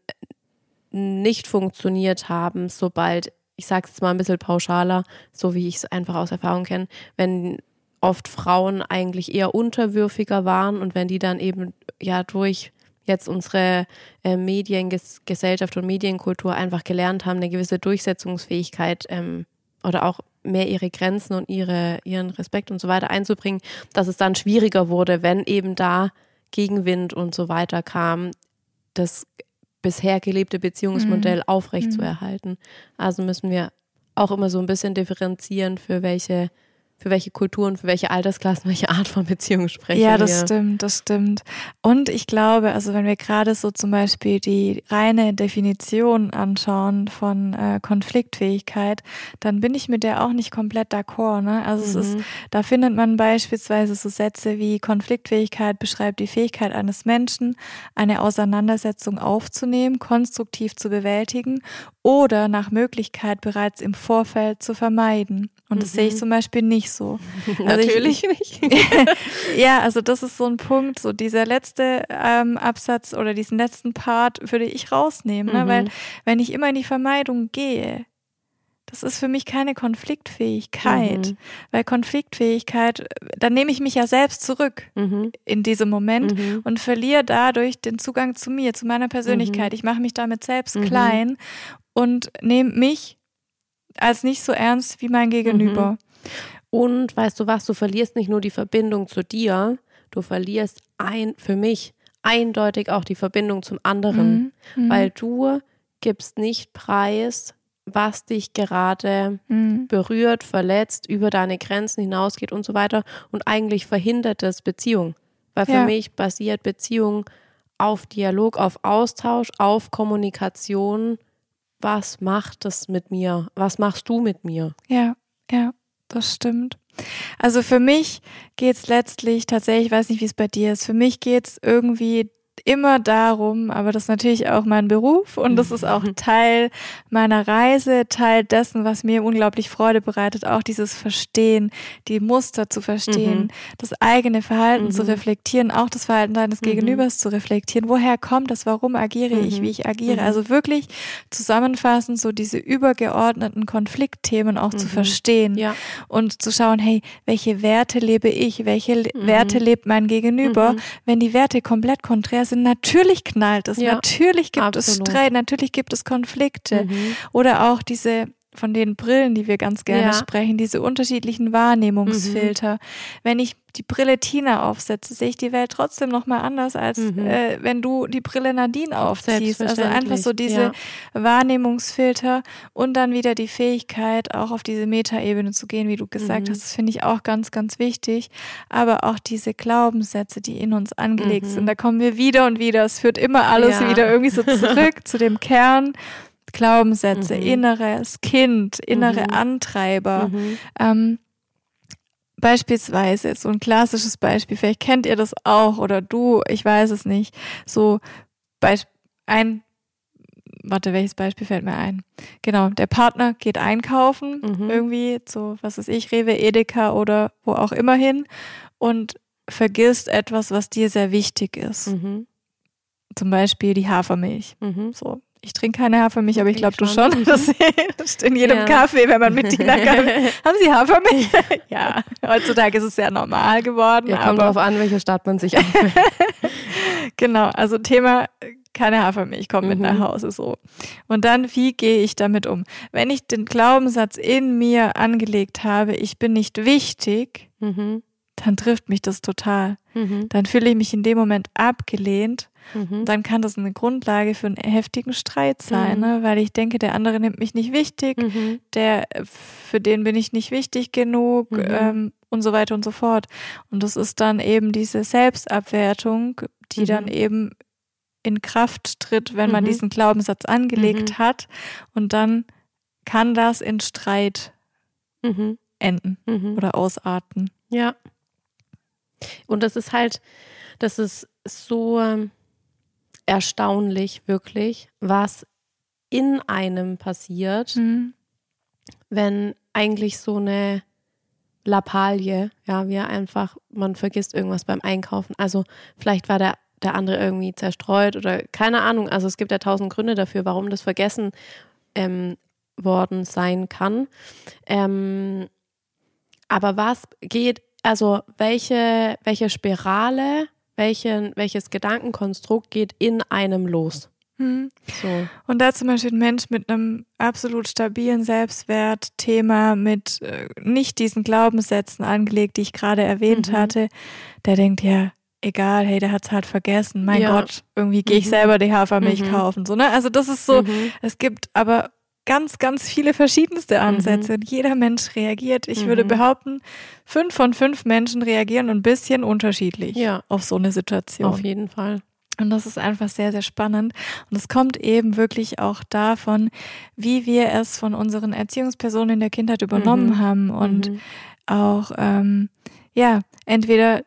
nicht funktioniert haben, sobald, ich sage es jetzt mal ein bisschen pauschaler, so wie ich es einfach aus Erfahrung kenne, wenn oft Frauen eigentlich eher unterwürfiger waren und wenn die dann eben ja durch jetzt unsere äh, Mediengesellschaft und Medienkultur einfach gelernt haben, eine gewisse Durchsetzungsfähigkeit ähm, oder auch mehr ihre Grenzen und ihre, ihren Respekt und so weiter einzubringen, dass es dann schwieriger wurde, wenn eben da Gegenwind und so weiter kam, das bisher gelebte Beziehungsmodell mhm. aufrechtzuerhalten. Mhm. Also müssen wir auch immer so ein bisschen differenzieren, für welche für welche Kulturen, für welche Altersklassen, welche Art von Beziehung sprechen Ja, das wir. stimmt, das stimmt. Und ich glaube, also wenn wir gerade so zum Beispiel die reine Definition anschauen von äh, Konfliktfähigkeit, dann bin ich mit der auch nicht komplett d'accord. Ne? Also mhm. es ist, mhm. da findet man beispielsweise so Sätze wie Konfliktfähigkeit beschreibt die Fähigkeit eines Menschen, eine Auseinandersetzung aufzunehmen, konstruktiv zu bewältigen oder nach Möglichkeit bereits im Vorfeld zu vermeiden. Und das mhm. sehe ich mhm. zum Beispiel nicht so. Also Natürlich ich, nicht. ja, also das ist so ein Punkt, so dieser letzte ähm, Absatz oder diesen letzten Part würde ich rausnehmen, mhm. ne? weil mhm. wenn ich immer in die Vermeidung gehe, das ist für mich keine Konfliktfähigkeit, mhm. weil Konfliktfähigkeit, dann nehme ich mich ja selbst zurück mhm. in diesem Moment mhm. und verliere dadurch den Zugang zu mir, zu meiner Persönlichkeit. Ich mache mich damit selbst klein und nehme mich als nicht so ernst wie mein Gegenüber. Mhm. Und weißt du was, du verlierst nicht nur die Verbindung zu dir, du verlierst ein, für mich eindeutig auch die Verbindung zum anderen, mhm. mhm. weil du gibst nicht preis, was dich gerade mhm. berührt, verletzt, über deine Grenzen hinausgeht und so weiter. Und eigentlich verhindert das Beziehung. Weil für ja. mich basiert Beziehung auf Dialog, auf Austausch, auf Kommunikation was macht das mit mir? Was machst du mit mir? Ja, ja, das stimmt. Also für mich geht es letztlich tatsächlich, ich weiß nicht, wie es bei dir ist, für mich geht es irgendwie immer darum, aber das ist natürlich auch mein Beruf und das ist auch mhm. Teil meiner Reise, Teil dessen, was mir unglaublich Freude bereitet, auch dieses Verstehen, die Muster zu verstehen, mhm. das eigene Verhalten mhm. zu reflektieren, auch das Verhalten deines mhm. Gegenübers zu reflektieren. Woher kommt das? Warum agiere ich, wie mhm. ich agiere? Mhm. Also wirklich zusammenfassend so diese übergeordneten Konfliktthemen auch zu verstehen ja. und zu schauen, hey, welche Werte lebe ich? Welche Werte lebt mein Gegenüber? Wenn die Werte komplett konträr sind, natürlich knallt es, ja, natürlich gibt absolut. es Streit, natürlich gibt es Konflikte. Mhm. Oder auch diese von den Brillen, die wir ganz gerne ja. sprechen, diese unterschiedlichen Wahrnehmungsfilter. Mhm. Wenn ich die Brille Tina aufsetze, sehe ich die Welt trotzdem nochmal anders, als mhm. äh, wenn du die Brille Nadine aufziehst. Also einfach so diese ja. Wahrnehmungsfilter und dann wieder die Fähigkeit, auch auf diese Metaebene zu gehen, wie du gesagt mhm. hast. Das finde ich auch ganz, ganz wichtig. Aber auch diese Glaubenssätze, die in uns angelegt mhm. sind, da kommen wir wieder und wieder. Es führt immer alles ja. wieder irgendwie so zurück zu dem Kern. Glaubenssätze, mhm. inneres Kind, innere mhm. Antreiber. Mhm. Ähm, Beispielsweise, so ein klassisches Beispiel, vielleicht kennt ihr das auch oder du, ich weiß es nicht. So ein, warte, welches Beispiel fällt mir ein? Genau, der Partner geht einkaufen, mhm. irgendwie so, was weiß ich, Rewe, Edeka oder wo auch immer hin und vergisst etwas, was dir sehr wichtig ist. Mhm. Zum Beispiel die Hafermilch. Mhm. So, ich trinke keine Hafermilch, aber ich glaube du schon. Das ist in jedem ja. Kaffee, wenn man mit Tina kann. Haben Sie Hafermilch? ja, heutzutage ist es sehr normal geworden. Ja, kommt darauf an, welche Stadt man sich anfällt. genau, also Thema keine Hafermilch kommt mhm. mit nach mhm. Hause so. Und dann, wie gehe ich damit um? Wenn ich den Glaubenssatz in mir angelegt habe, ich bin nicht wichtig, mhm. dann trifft mich das total. Mhm. Dann fühle ich mich in dem Moment abgelehnt Mhm. Dann kann das eine Grundlage für einen heftigen Streit sein, mhm. ne? weil ich denke, der andere nimmt mich nicht wichtig, mhm. der für den bin ich nicht wichtig genug mhm. ähm, und so weiter und so fort. Und das ist dann eben diese Selbstabwertung, die dann mhm. eben in Kraft tritt, wenn man mhm. diesen Glaubenssatz angelegt hat. Und dann kann das in Streit enden oder ausarten. Ja. Und das ist halt, das ist so, ähm, erstaunlich, wirklich, was in einem passiert, mhm. wenn eigentlich so eine Lappalie, ja, wie einfach, man vergisst irgendwas beim Einkaufen. Also vielleicht war der, der andere irgendwie zerstreut oder keine Ahnung. Also es gibt ja tausend Gründe dafür, warum das vergessen ähm, worden sein kann. Ähm, aber was geht, also welche, welche Spirale welchen, welches Gedankenkonstrukt geht in einem los. Hm. So. Und da zum Beispiel ein Mensch mit einem absolut stabilen Selbstwertthema, mit äh, nicht diesen Glaubenssätzen angelegt, die ich gerade erwähnt mhm. hatte, der denkt, ja, egal, hey, der hat's halt vergessen. Mein ja. Gott, irgendwie gehe ich mhm. selber die Hafermilch mhm. kaufen. So, ne? Also das ist so, mhm. es gibt aber ganz, ganz viele verschiedenste Ansätze. Mhm. Jeder Mensch reagiert. Ich mhm. würde behaupten, fünf von fünf Menschen reagieren ein bisschen unterschiedlich ja. auf so eine Situation. Auf jeden Fall. Und das ist einfach sehr, sehr spannend. Und es kommt eben wirklich auch davon, wie wir es von unseren Erziehungspersonen in der Kindheit übernommen mhm. haben und mhm. auch, ähm, ja, entweder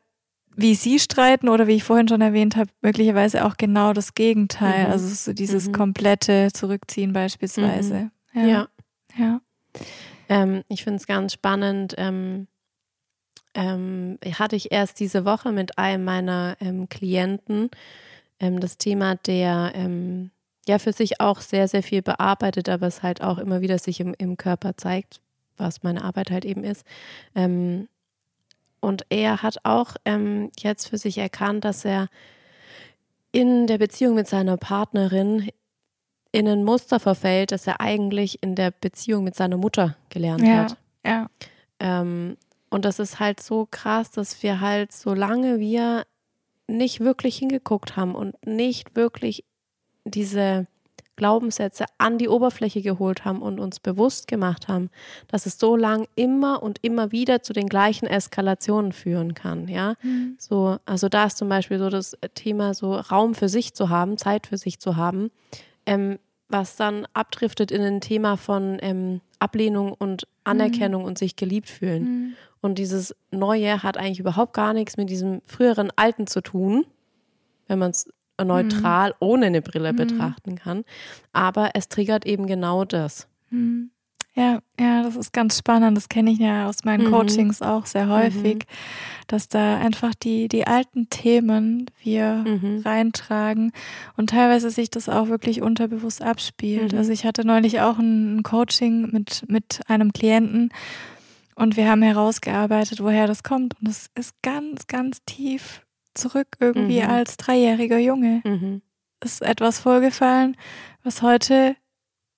wie sie streiten oder wie ich vorhin schon erwähnt habe, möglicherweise auch genau das Gegenteil. Mhm. Also so dieses mhm. komplette Zurückziehen beispielsweise. Mhm. Ja. ja. ja. Ähm, ich finde es ganz spannend. Ähm, ähm, hatte ich erst diese Woche mit einem meiner ähm, Klienten ähm, das Thema, der ähm, ja für sich auch sehr, sehr viel bearbeitet, aber es halt auch immer wieder sich im, im Körper zeigt, was meine Arbeit halt eben ist. Ähm, und er hat auch ähm, jetzt für sich erkannt, dass er in der Beziehung mit seiner Partnerin in ein Muster verfällt, das er eigentlich in der Beziehung mit seiner Mutter gelernt ja, hat. Ja. Ähm, und das ist halt so krass, dass wir halt, solange wir nicht wirklich hingeguckt haben und nicht wirklich diese Glaubenssätze an die Oberfläche geholt haben und uns bewusst gemacht haben, dass es so lang immer und immer wieder zu den gleichen Eskalationen führen kann. Ja, mhm. so, also da ist zum Beispiel so das Thema, so Raum für sich zu haben, Zeit für sich zu haben, ähm, was dann abdriftet in ein Thema von ähm, Ablehnung und Anerkennung mhm. und sich geliebt fühlen. Mhm. Und dieses Neue hat eigentlich überhaupt gar nichts mit diesem früheren Alten zu tun, wenn man es neutral ohne eine Brille betrachten kann. Aber es triggert eben genau das. Mhm. Ja, ja, das ist ganz spannend. Das kenne ich ja aus meinen Mhm. Coachings auch sehr häufig, dass da einfach die, die alten Themen wir Mhm. reintragen und teilweise sich das auch wirklich unterbewusst abspielt. Mhm. Also ich hatte neulich auch ein ein Coaching mit, mit einem Klienten und wir haben herausgearbeitet, woher das kommt. Und es ist ganz, ganz tief zurück irgendwie Mhm. als dreijähriger Junge Mhm. ist etwas vorgefallen, was heute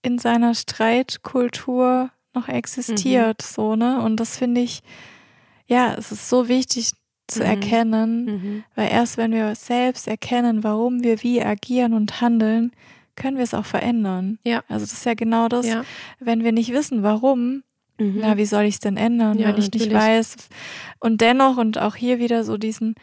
in seiner Streitkultur noch existiert, so, ne? Und das finde ich, ja, es ist so wichtig zu Mhm. erkennen, Mhm. weil erst wenn wir selbst erkennen, warum wir wie agieren und handeln, können wir es auch verändern. Ja. Also das ist ja genau das, Ja. wenn wir nicht wissen, warum, Mhm. na, wie soll ich es denn ändern, Ja, wenn ich natürlich. nicht weiß? Und dennoch und auch hier wieder so diesen,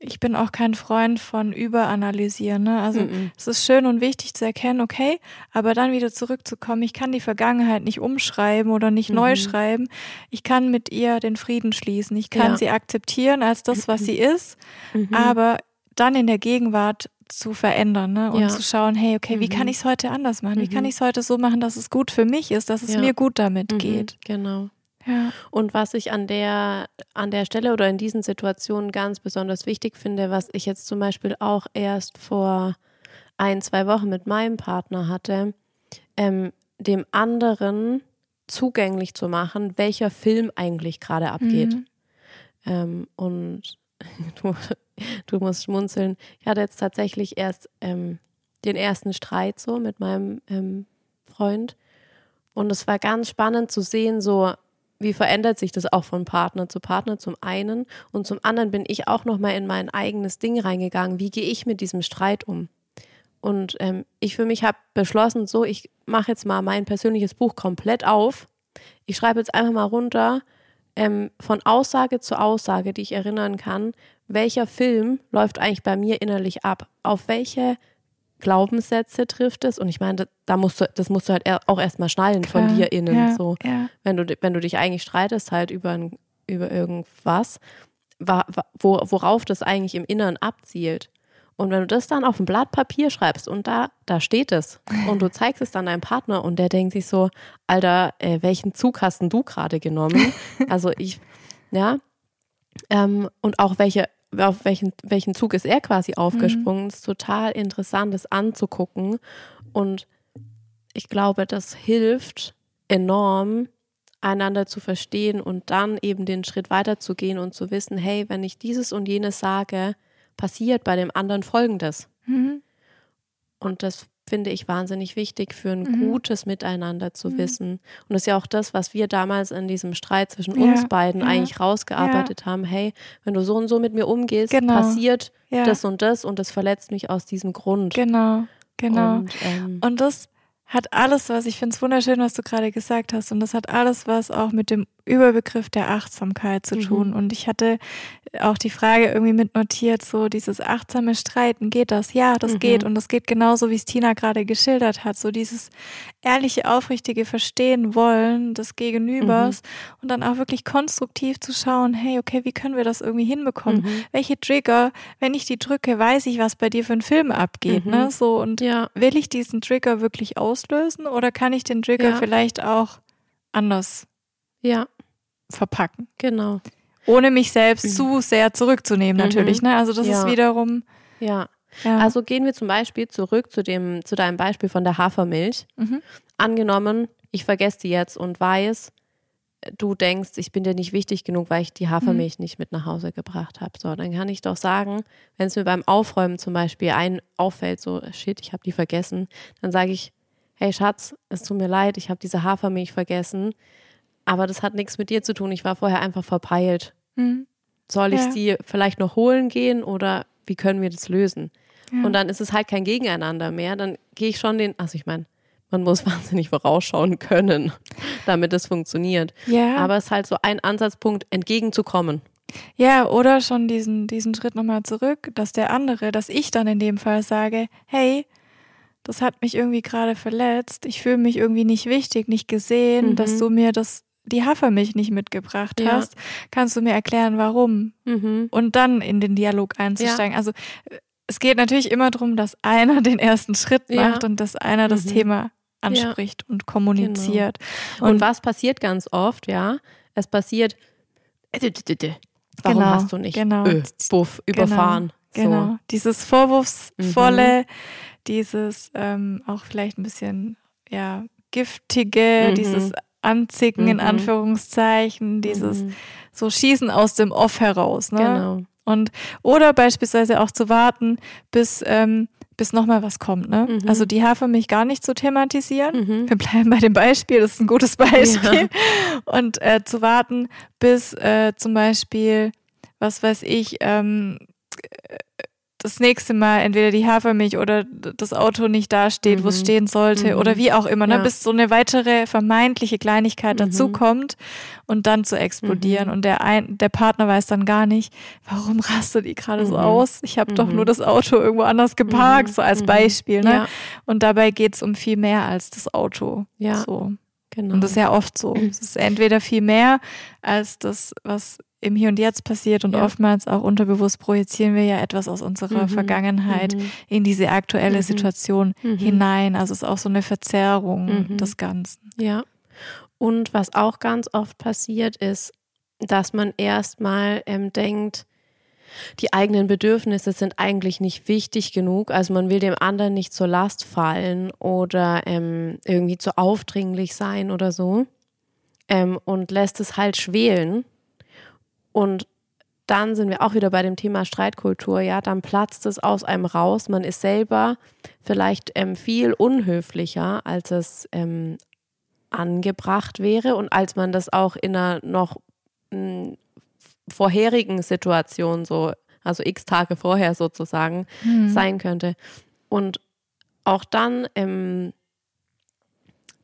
ich bin auch kein Freund von Überanalysieren. Ne? Also Mhm. es ist schön und wichtig zu erkennen, okay, aber dann wieder zurückzukommen. Ich kann die Vergangenheit nicht umschreiben oder nicht neu Mhm. schreiben. Ich kann mit ihr den Frieden schließen. Ich kann Ja. sie akzeptieren als das, was sie ist, Mhm. aber dann in der Gegenwart zu verändern ne? und Ja. zu schauen, hey, okay, wie Mhm. kann ich es heute anders machen? Wie kann Mhm. ich es heute so machen, dass es gut für mich ist, dass es Ja. mir gut damit Mhm. geht? Genau. Ja. Und was ich an der, an der Stelle oder in diesen Situationen ganz besonders wichtig finde, was ich jetzt zum Beispiel auch erst vor ein, zwei Wochen mit meinem Partner hatte, ähm, dem anderen zugänglich zu machen, welcher Film eigentlich gerade abgeht. Mhm. Ähm, und du, du musst schmunzeln. Ich hatte jetzt tatsächlich erst ähm, den ersten Streit so mit meinem ähm, Freund. Und es war ganz spannend zu sehen, so wie verändert sich das auch von Partner zu Partner zum einen. Und zum anderen bin ich auch nochmal in mein eigenes Ding reingegangen. Wie gehe ich mit diesem Streit um? Und ähm, ich für mich habe beschlossen, so, ich mache jetzt mal mein persönliches Buch komplett auf. Ich schreibe jetzt einfach mal runter, ähm, von Aussage zu Aussage, die ich erinnern kann, welcher Film läuft eigentlich bei mir innerlich ab? Auf welche Glaubenssätze trifft es? Und ich meine, da- musst du, das musst du halt auch erstmal schnallen von Klar. dir innen. Ja, So, ja. wenn du, wenn du dich eigentlich streitest halt über, ein, über irgendwas, wa, wa, wo, worauf das eigentlich im Inneren abzielt. Und wenn du das dann auf ein Blatt Papier schreibst und da, da steht es und du zeigst es dann deinem Partner und der denkt sich so, Alter, äh, welchen Zug hast denn du gerade genommen? Also ich, ja, ähm, und auch welche, auf welchen, welchen Zug ist er quasi aufgesprungen. Es ist total interessant, das anzugucken. Und ich glaube, das hilft enorm, einander zu verstehen und dann eben den Schritt weiterzugehen und zu wissen, hey, wenn ich dieses und jenes sage, passiert bei dem anderen Folgendes. Mhm. Und das finde ich wahnsinnig wichtig für ein Mhm. gutes Miteinander zu wissen. Und das ist ja auch das, was wir damals in diesem Streit zwischen Ja, uns beiden ja, eigentlich rausgearbeitet haben. Hey, wenn du so und so mit mir umgehst, Genau. passiert Ja. das und das und das verletzt mich aus diesem Grund. Genau, genau. Und, ähm, Und das hat alles, was ich finde es wunderschön, was du gerade gesagt hast. Und das hat alles, was auch mit dem Überbegriff der Achtsamkeit zu Mhm. tun. Und ich hatte auch die Frage irgendwie mitnotiert, so dieses achtsame Streiten, geht das? Ja, das Mhm. geht. Und das geht genauso, wie es Tina gerade geschildert hat. So dieses ehrliche, aufrichtige Verstehen wollen des Gegenübers und dann auch wirklich konstruktiv zu schauen, hey, okay, wie können wir das irgendwie hinbekommen? Mhm. Welche Trigger, wenn ich die drücke, weiß ich, was bei dir für ein Film abgeht, Mhm. ne? So und ja, will ich diesen Trigger wirklich auslösen oder kann ich den Trigger Ja. vielleicht auch anders ja, verpacken? genau. Ohne mich selbst Mhm. zu sehr zurückzunehmen, Mhm. natürlich. Ne? Also das Ja. ist wiederum. Ja. Ja. Also gehen wir zum Beispiel zurück zu dem, zu deinem Beispiel von der Hafermilch. Mhm. Angenommen, ich vergesse die jetzt und weiß, du denkst, ich bin dir nicht wichtig genug, weil ich die Hafermilch nicht mit nach Hause gebracht habe. So, dann kann ich doch sagen, wenn es mir beim Aufräumen zum Beispiel ein auffällt, so shit, ich habe die vergessen, dann sage ich, hey Schatz, es tut mir leid, ich habe diese Hafermilch vergessen, aber das hat nichts mit dir zu tun. Ich war vorher einfach verpeilt. Mhm. Soll ich Ja. sie vielleicht noch holen gehen oder wie können wir das lösen? Ja. Und dann ist es halt kein Gegeneinander mehr. Dann gehe ich schon den, also ich meine, man muss wahnsinnig vorausschauen können, damit es funktioniert. ja. Aber es ist halt so ein Ansatzpunkt, entgegenzukommen. Ja, oder schon diesen, diesen Schritt nochmal zurück, dass der andere, dass ich dann in dem Fall sage, hey, das hat mich irgendwie gerade verletzt, ich fühle mich irgendwie nicht wichtig, nicht gesehen, Mhm. dass du mir das, die Hafermilch nicht mitgebracht Ja. hast. Kannst du mir erklären, warum? Mhm. Und dann in den Dialog einzusteigen. Also es geht natürlich immer darum, dass einer den ersten Schritt macht ja. und dass einer das mhm. Thema anspricht ja. und kommuniziert. Genau. Und, und, was passiert ganz oft, ja? Es passiert, warum genau, hast du nicht genau. Ö, Buff, genau, überfahren? Genau, genau. So. dieses Vorwurfsvolle, mhm. dieses ähm, auch vielleicht ein bisschen, ja, giftige, mhm. dieses Anzicken mhm. in Anführungszeichen, dieses mhm. so Schießen aus dem Off heraus. Ne? Genau. Und oder beispielsweise auch zu warten, bis ähm, bis nochmal was kommt. Ne? Mhm. Also die Hafermilch gar nicht zu thematisieren. Mhm. Wir bleiben bei dem Beispiel, das ist ein gutes Beispiel. Ja. Und äh, zu warten, bis äh, zum Beispiel, was weiß ich, ähm, das nächste Mal entweder die Hafermilch oder das Auto nicht dasteht, mhm. wo es mhm. stehen sollte mhm. oder wie auch immer, ne? Ja. bis so eine weitere vermeintliche Kleinigkeit mhm. dazukommt und dann zu explodieren. Mhm. Und der, ein, der Partner weiß dann gar nicht, warum rastet die gerade so mhm. aus? Ich habe doch nur das Auto irgendwo anders geparkt, so als Beispiel. Ne? Ja. Und dabei geht es um viel mehr als das Auto. Ja. So. Genau. Und das ist ja oft so. Es ist entweder viel mehr als das, was im Hier und Jetzt passiert und ja. oftmals auch unterbewusst projizieren wir ja etwas aus unserer mhm. Vergangenheit mhm. in diese aktuelle mhm. Situation mhm. hinein. Also es ist auch so eine Verzerrung mhm. des Ganzen. Ja. Und was auch ganz oft passiert ist, dass man erstmal ähm, denkt, die eigenen Bedürfnisse sind eigentlich nicht wichtig genug. Also man will dem anderen nicht zur Last fallen oder ähm, irgendwie zu aufdringlich sein oder so. Ähm, und lässt es halt schwelen und dann sind wir auch wieder bei dem Thema Streitkultur. Ja, dann platzt es aus einem raus. Man ist selber vielleicht ähm, viel unhöflicher, als es ähm, angebracht wäre und als man das auch in einer noch mh, vorherigen Situation so, also x Tage vorher sozusagen, mhm. sein könnte. Und auch dann ähm,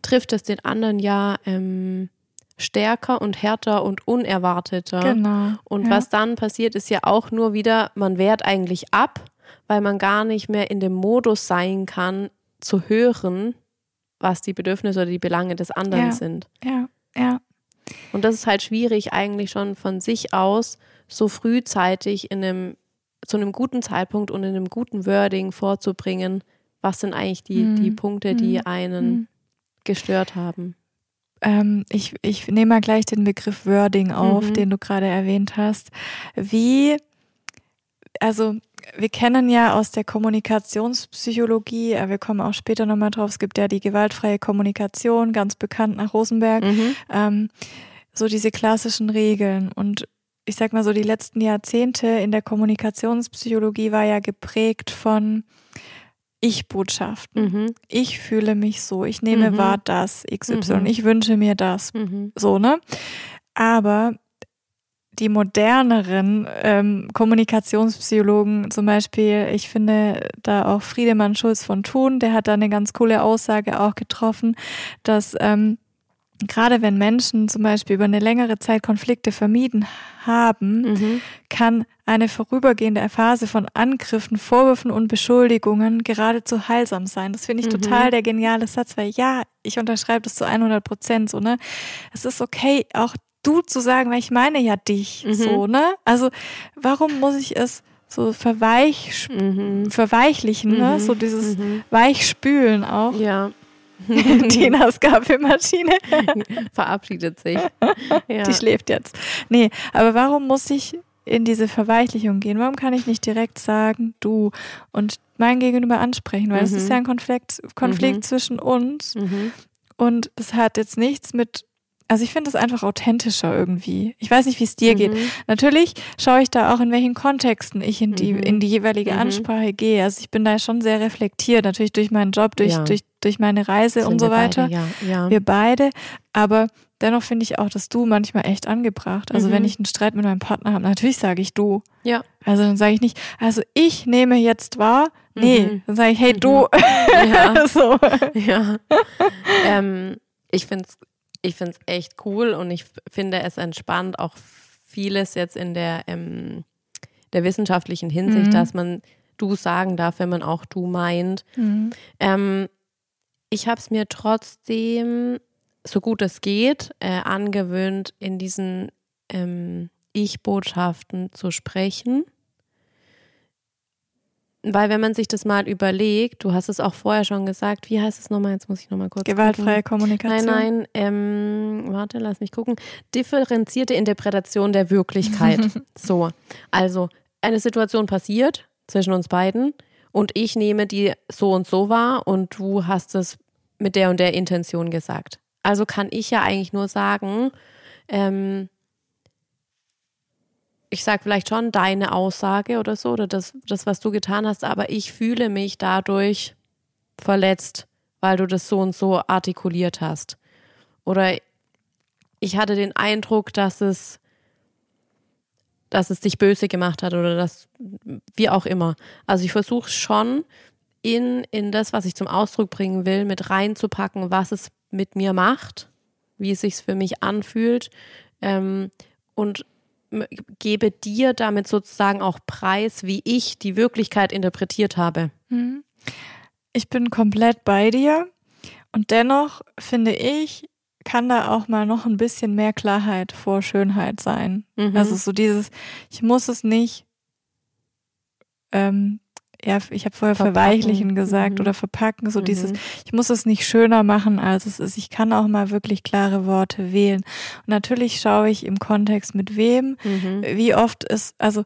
trifft es den anderen ja ähm, stärker und härter und unerwarteter. Genau. Und ja. was dann passiert, ist ja auch nur wieder, man wehrt eigentlich ab, weil man gar nicht mehr in dem Modus sein kann, zu hören, was die Bedürfnisse oder die Belange des anderen ja. sind. Ja, ja. Und das ist halt schwierig, eigentlich schon von sich aus so frühzeitig in einem, zu einem guten Zeitpunkt und in einem guten Wording vorzubringen, was sind eigentlich die, mhm. die Punkte, die mhm. einen mhm. gestört haben. Ähm, ich, ich nehme mal gleich den Begriff Wording auf, mhm. den du gerade erwähnt hast. Wie, also wir kennen ja aus der Kommunikationspsychologie, äh, wir kommen auch später nochmal drauf, es gibt ja die gewaltfreie Kommunikation, ganz bekannt nach Rosenberg, mhm. ähm, so diese klassischen Regeln. Und ich sag mal so, die letzten Jahrzehnte in der Kommunikationspsychologie war ja geprägt von ich-Botschaften. Mhm. Ich fühle mich so, ich nehme mhm. wahr das, XY, mhm. ich wünsche mir das. Mhm. So, ne? Aber die moderneren ähm, Kommunikationspsychologen, zum Beispiel, ich finde da auch Friedemann Schulz von Thun, der hat da eine ganz coole Aussage auch getroffen, dass ähm, gerade wenn Menschen zum Beispiel über eine längere Zeit Konflikte vermieden haben, mhm. kann eine vorübergehende Phase von Angriffen, Vorwürfen und Beschuldigungen geradezu heilsam sein. Das finde ich mhm. total der geniale Satz, weil ja, ich unterschreibe das zu 100 Prozent so, ne? Es ist okay, auch du zu sagen, weil ich meine ja dich, mhm. so, ne? Also, warum muss ich es so verweich, mhm. verweichlichen, ne? So dieses mhm. Weichspülen auch. Ja. Tinas Kaffeemaschine verabschiedet sich. Ja. Die schläft jetzt. Nee, aber warum muss ich in diese Verweichlichung gehen? Warum kann ich nicht direkt sagen, du und mein Gegenüber ansprechen? Weil es mhm. ist ja ein Konflikt, Konflikt mhm. zwischen uns. Mhm. Und das hat jetzt nichts mit also ich finde es einfach authentischer irgendwie. Ich weiß nicht, wie es dir mhm. geht. Natürlich schaue ich da auch, in welchen Kontexten ich in die, mhm. in die jeweilige mhm. Ansprache gehe. Also ich bin da schon sehr reflektiert, natürlich durch meinen Job, durch, ja. durch, durch meine Reise und so weiter. Beide, ja. Ja. Wir beide. Aber dennoch finde ich auch, dass du manchmal echt angebracht. Also wenn mhm. ich einen Streit mit meinem Partner habe, natürlich sage ich du. Ja. Also dann sage ich nicht, also ich nehme jetzt wahr. Nee, mhm. dann sage ich, hey du. Ja. so. Ja. ähm, ich finde es ich finde es echt cool und ich finde es entspannt, auch vieles jetzt in der, ähm, der wissenschaftlichen Hinsicht, mhm. dass man du sagen darf, wenn man auch du meint. Mhm. Ähm, ich habe es mir trotzdem, so gut es geht, äh, angewöhnt, in diesen ähm, Ich-Botschaften zu sprechen. Weil wenn man sich das mal überlegt, du hast es auch vorher schon gesagt, wie heißt es nochmal? Jetzt muss ich nochmal kurz. Gewaltfreie gucken. Kommunikation. Nein, nein, ähm, warte, lass mich gucken. Differenzierte Interpretation der Wirklichkeit. so, also eine Situation passiert zwischen uns beiden und ich nehme die so und so wahr und du hast es mit der und der Intention gesagt. Also kann ich ja eigentlich nur sagen, ähm, ich sage vielleicht schon deine Aussage oder so, oder das, das, was du getan hast, aber ich fühle mich dadurch verletzt, weil du das so und so artikuliert hast. Oder ich hatte den Eindruck, dass es, dass es dich böse gemacht hat oder das, wie auch immer. Also ich versuche schon in, in das, was ich zum Ausdruck bringen will, mit reinzupacken, was es mit mir macht, wie es sich für mich anfühlt ähm, und gebe dir damit sozusagen auch preis, wie ich die Wirklichkeit interpretiert habe. Mhm. Ich bin komplett bei dir und dennoch finde ich, kann da auch mal noch ein bisschen mehr Klarheit vor Schönheit sein. Mhm. Also so dieses, ich muss es nicht ähm, ja, ich habe vorher verpacken. verweichlichen gesagt mhm. oder verpacken, so mhm. dieses, ich muss es nicht schöner machen, als es ist. Ich kann auch mal wirklich klare Worte wählen. Und natürlich schaue ich im Kontext mit wem, mhm. wie oft ist, also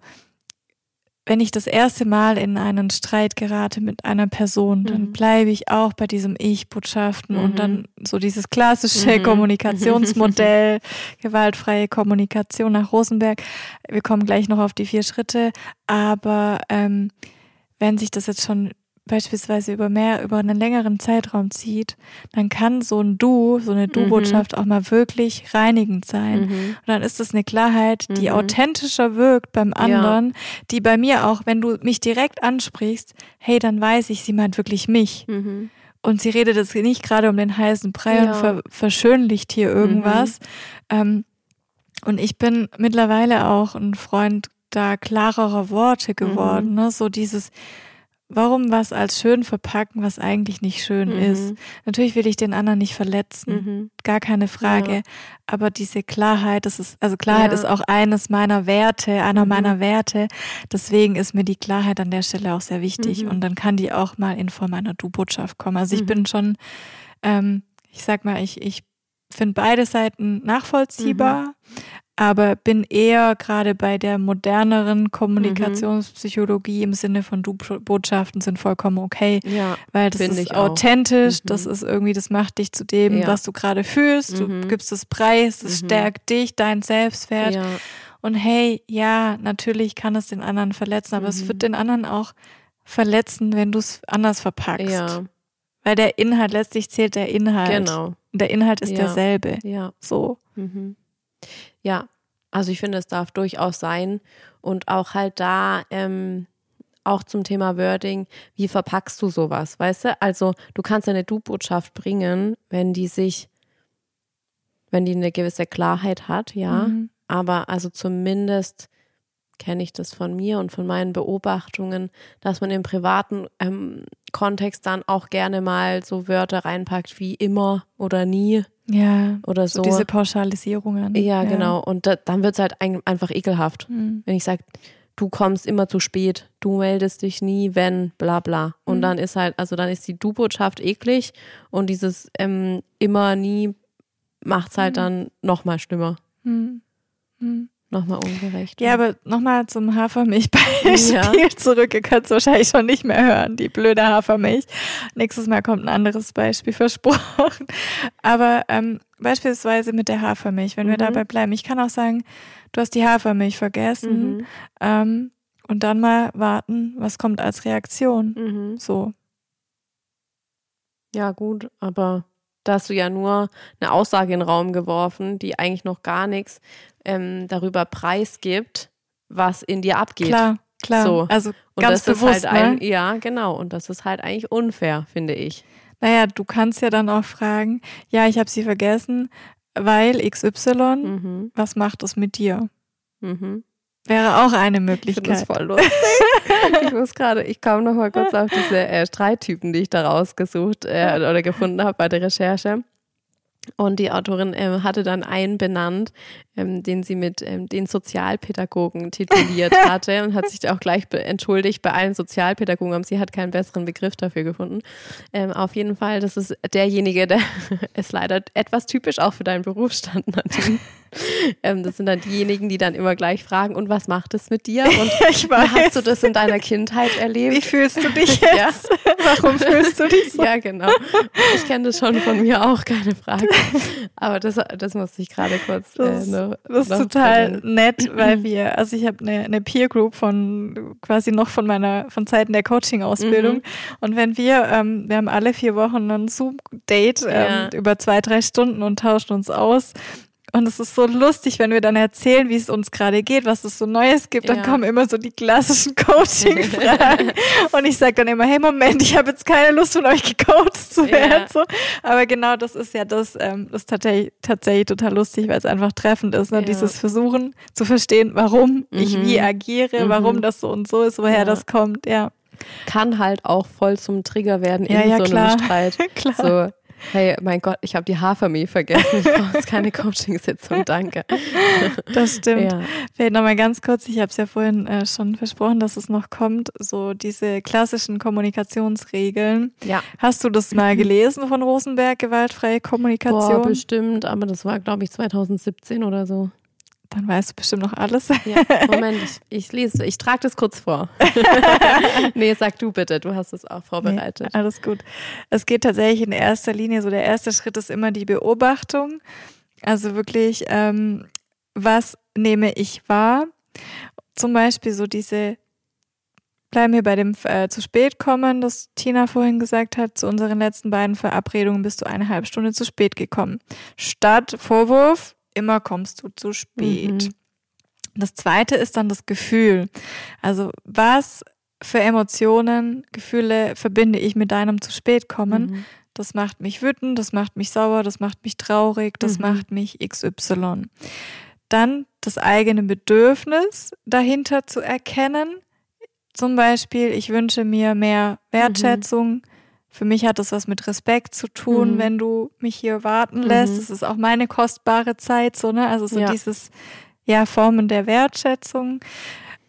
wenn ich das erste Mal in einen Streit gerate mit einer Person, dann mhm. bleibe ich auch bei diesem Ich-Botschaften und mhm. dann so dieses klassische mhm. Kommunikationsmodell, gewaltfreie Kommunikation nach Rosenberg. Wir kommen gleich noch auf die vier Schritte, aber ähm, wenn sich das jetzt schon beispielsweise über mehr, über einen längeren Zeitraum zieht, dann kann so ein Du, so eine mhm. Du-Botschaft mhm. auch mal wirklich reinigend sein. Mhm. Und dann ist das eine Klarheit, die mhm. authentischer wirkt beim anderen, ja. die bei mir auch, wenn du mich direkt ansprichst, hey, dann weiß ich, sie meint wirklich mich. Mhm. Und sie redet jetzt nicht gerade um den heißen Brei ja. und ver verschönlicht hier irgendwas. Mhm. Ähm, und ich bin mittlerweile auch ein Freund da klarere Worte geworden. Mhm. Ne? So dieses, warum was als schön verpacken, was eigentlich nicht schön mhm. ist. Natürlich will ich den anderen nicht verletzen, mhm. gar keine Frage. Ja. Aber diese Klarheit, das ist, also Klarheit ja. ist auch eines meiner Werte, einer mhm. meiner Werte. Deswegen ist mir die Klarheit an der Stelle auch sehr wichtig. Mhm. Und dann kann die auch mal in Form einer Du-Botschaft kommen. Also ich bin mhm. schon, ähm, ich sag mal, ich, ich finde beide Seiten nachvollziehbar, mhm aber bin eher gerade bei der moderneren Kommunikationspsychologie mhm. im Sinne von Du-Botschaften sind vollkommen okay, ja, weil das ist authentisch, mhm. das ist irgendwie, das macht dich zu dem, ja. was du gerade fühlst, du mhm. gibst es preis, das mhm. stärkt dich, dein Selbstwert. Ja. Und hey, ja, natürlich kann es den anderen verletzen, aber es wird mhm. den anderen auch verletzen, wenn du es anders verpackst. Ja. Weil der Inhalt, letztlich zählt der Inhalt. Genau. Der Inhalt ist derselbe. Ja. So. Mhm. Ja, also ich finde, es darf durchaus sein. Und auch halt da, ähm, auch zum Thema Wording, wie verpackst du sowas, weißt du? Also du kannst eine Du-Botschaft bringen, wenn die sich, wenn die eine gewisse Klarheit hat, ja. Mhm. Aber also zumindest kenne ich das von mir und von meinen Beobachtungen, dass man im privaten ähm, Kontext dann auch gerne mal so Wörter reinpackt wie immer oder nie. Ja. Oder so. so diese Pauschalisierungen. Ja, ja. genau. Und da, dann wird es halt ein, einfach ekelhaft. Mhm. Wenn ich sage, du kommst immer zu spät, du meldest dich nie, wenn, bla bla. Und mhm. dann ist halt, also dann ist die Du-Botschaft eklig und dieses ähm, immer, nie macht es halt mhm. dann nochmal schlimmer. Mhm. Nochmal ungerecht. Ja, aber nochmal zum Hafermilchbeispiel ja. zurück. Ihr könnt es wahrscheinlich schon nicht mehr hören, die blöde Hafermilch. Nächstes Mal kommt ein anderes Beispiel versprochen. Aber ähm, beispielsweise mit der Hafermilch, wenn mhm. wir dabei bleiben. Ich kann auch sagen, du hast die Hafermilch vergessen. Mhm. Ähm, und dann mal warten, was kommt als Reaktion. Mhm. So. Ja, gut, aber da hast du ja nur eine Aussage in den Raum geworfen, die eigentlich noch gar nichts ähm, darüber preisgibt, was in dir abgeht. Klar, klar. So. Also und ganz das bewusst, ist halt ein, ne? ja, genau. Und das ist halt eigentlich unfair, finde ich. Naja, du kannst ja dann auch fragen, ja, ich habe sie vergessen, weil XY, mhm. was macht das mit dir? Mhm. Wäre auch eine Möglichkeit. Ich das voll lustig. ich muss gerade, ich komme noch mal kurz auf diese äh, Streittypen, die ich da rausgesucht äh, oder gefunden habe bei der Recherche. Und die Autorin ähm, hatte dann einen benannt, ähm, den sie mit ähm, den Sozialpädagogen tituliert hatte und hat sich auch gleich entschuldigt bei allen Sozialpädagogen, aber sie hat keinen besseren Begriff dafür gefunden. Ähm, auf jeden Fall, das ist derjenige, der ist leider etwas typisch auch für deinen Berufsstand, Nadine. Ähm, das sind dann diejenigen, die dann immer gleich fragen, und was macht es mit dir? Und ich weiß. hast du das in deiner Kindheit erlebt? Wie fühlst du dich jetzt? Ja. Warum fühlst du dich so? Ja, genau. Ich kenne das schon von mir auch, keine Frage. Aber das, das musste ich gerade kurz das, äh, noch, Das ist total bringen. nett, weil wir, also ich habe eine, eine Peer Group von quasi noch von meiner, von Zeiten der Coaching-Ausbildung. Mhm. Und wenn wir, ähm, wir haben alle vier Wochen ein Zoom-Date ähm, Ja. über zwei, drei Stunden und tauschen uns aus. Und es ist so lustig, wenn wir dann erzählen, wie es uns gerade geht, was es so Neues gibt, dann Ja. kommen immer so die klassischen Coaching-Fragen. und ich sage dann immer, hey Moment, ich habe jetzt keine Lust von euch gecoacht zu Ja. werden. So. Aber genau das ist ja das, ähm, das ist tatsächlich, tatsächlich total lustig, weil es einfach treffend ist, ne? Ja. dieses Versuchen zu verstehen, warum ich Mhm. wie agiere, Mhm. warum das so und so ist, woher Ja. das kommt. Ja, Kann halt auch voll zum Trigger werden Ja, in ja, so klar. einem Streit. klar. So, hey, mein Gott, ich habe die Hafermilch vergessen. Ich brauche jetzt keine Coaching-Sitzung, danke. Das stimmt. Ja. Vielleicht nochmal ganz kurz, ich habe es ja vorhin äh, schon versprochen, dass es noch kommt, so diese klassischen Kommunikationsregeln. ja. Hast du das mal gelesen von Rosenberg, gewaltfreie Boah, Kommunikation? bestimmt, aber das war, glaube ich, 2017 oder so. Dann weißt du bestimmt noch alles. Ja, Moment, ich, ich lese, ich trage das kurz vor. nee, sag du bitte, du hast es auch vorbereitet. Nee, alles gut. Es geht tatsächlich in erster Linie, so der erste Schritt ist immer die Beobachtung. Also wirklich, ähm, was nehme ich wahr? Zum Beispiel so diese, bleiben wir bei dem äh, zu spät kommen, das Tina vorhin gesagt hat, zu unseren letzten beiden Verabredungen bist du eine halbe Stunde zu spät gekommen. Statt Vorwurf, immer kommst du zu spät. Mhm. Das zweite ist dann das Gefühl. Also was für Emotionen, Gefühle verbinde ich mit deinem zu spät kommen? Mhm. Das macht mich wütend, das macht mich sauer, das macht mich traurig, das Mhm. macht mich XY. Dann das eigene Bedürfnis dahinter zu erkennen. Zum Beispiel, ich wünsche mir mehr Wertschätzung. Für mich hat das was mit Respekt zu tun, Mhm. wenn du mich hier warten lässt. Mhm. Das ist auch meine kostbare Zeit, so, ne? Also so Ja. dieses, ja, Formen der Wertschätzung.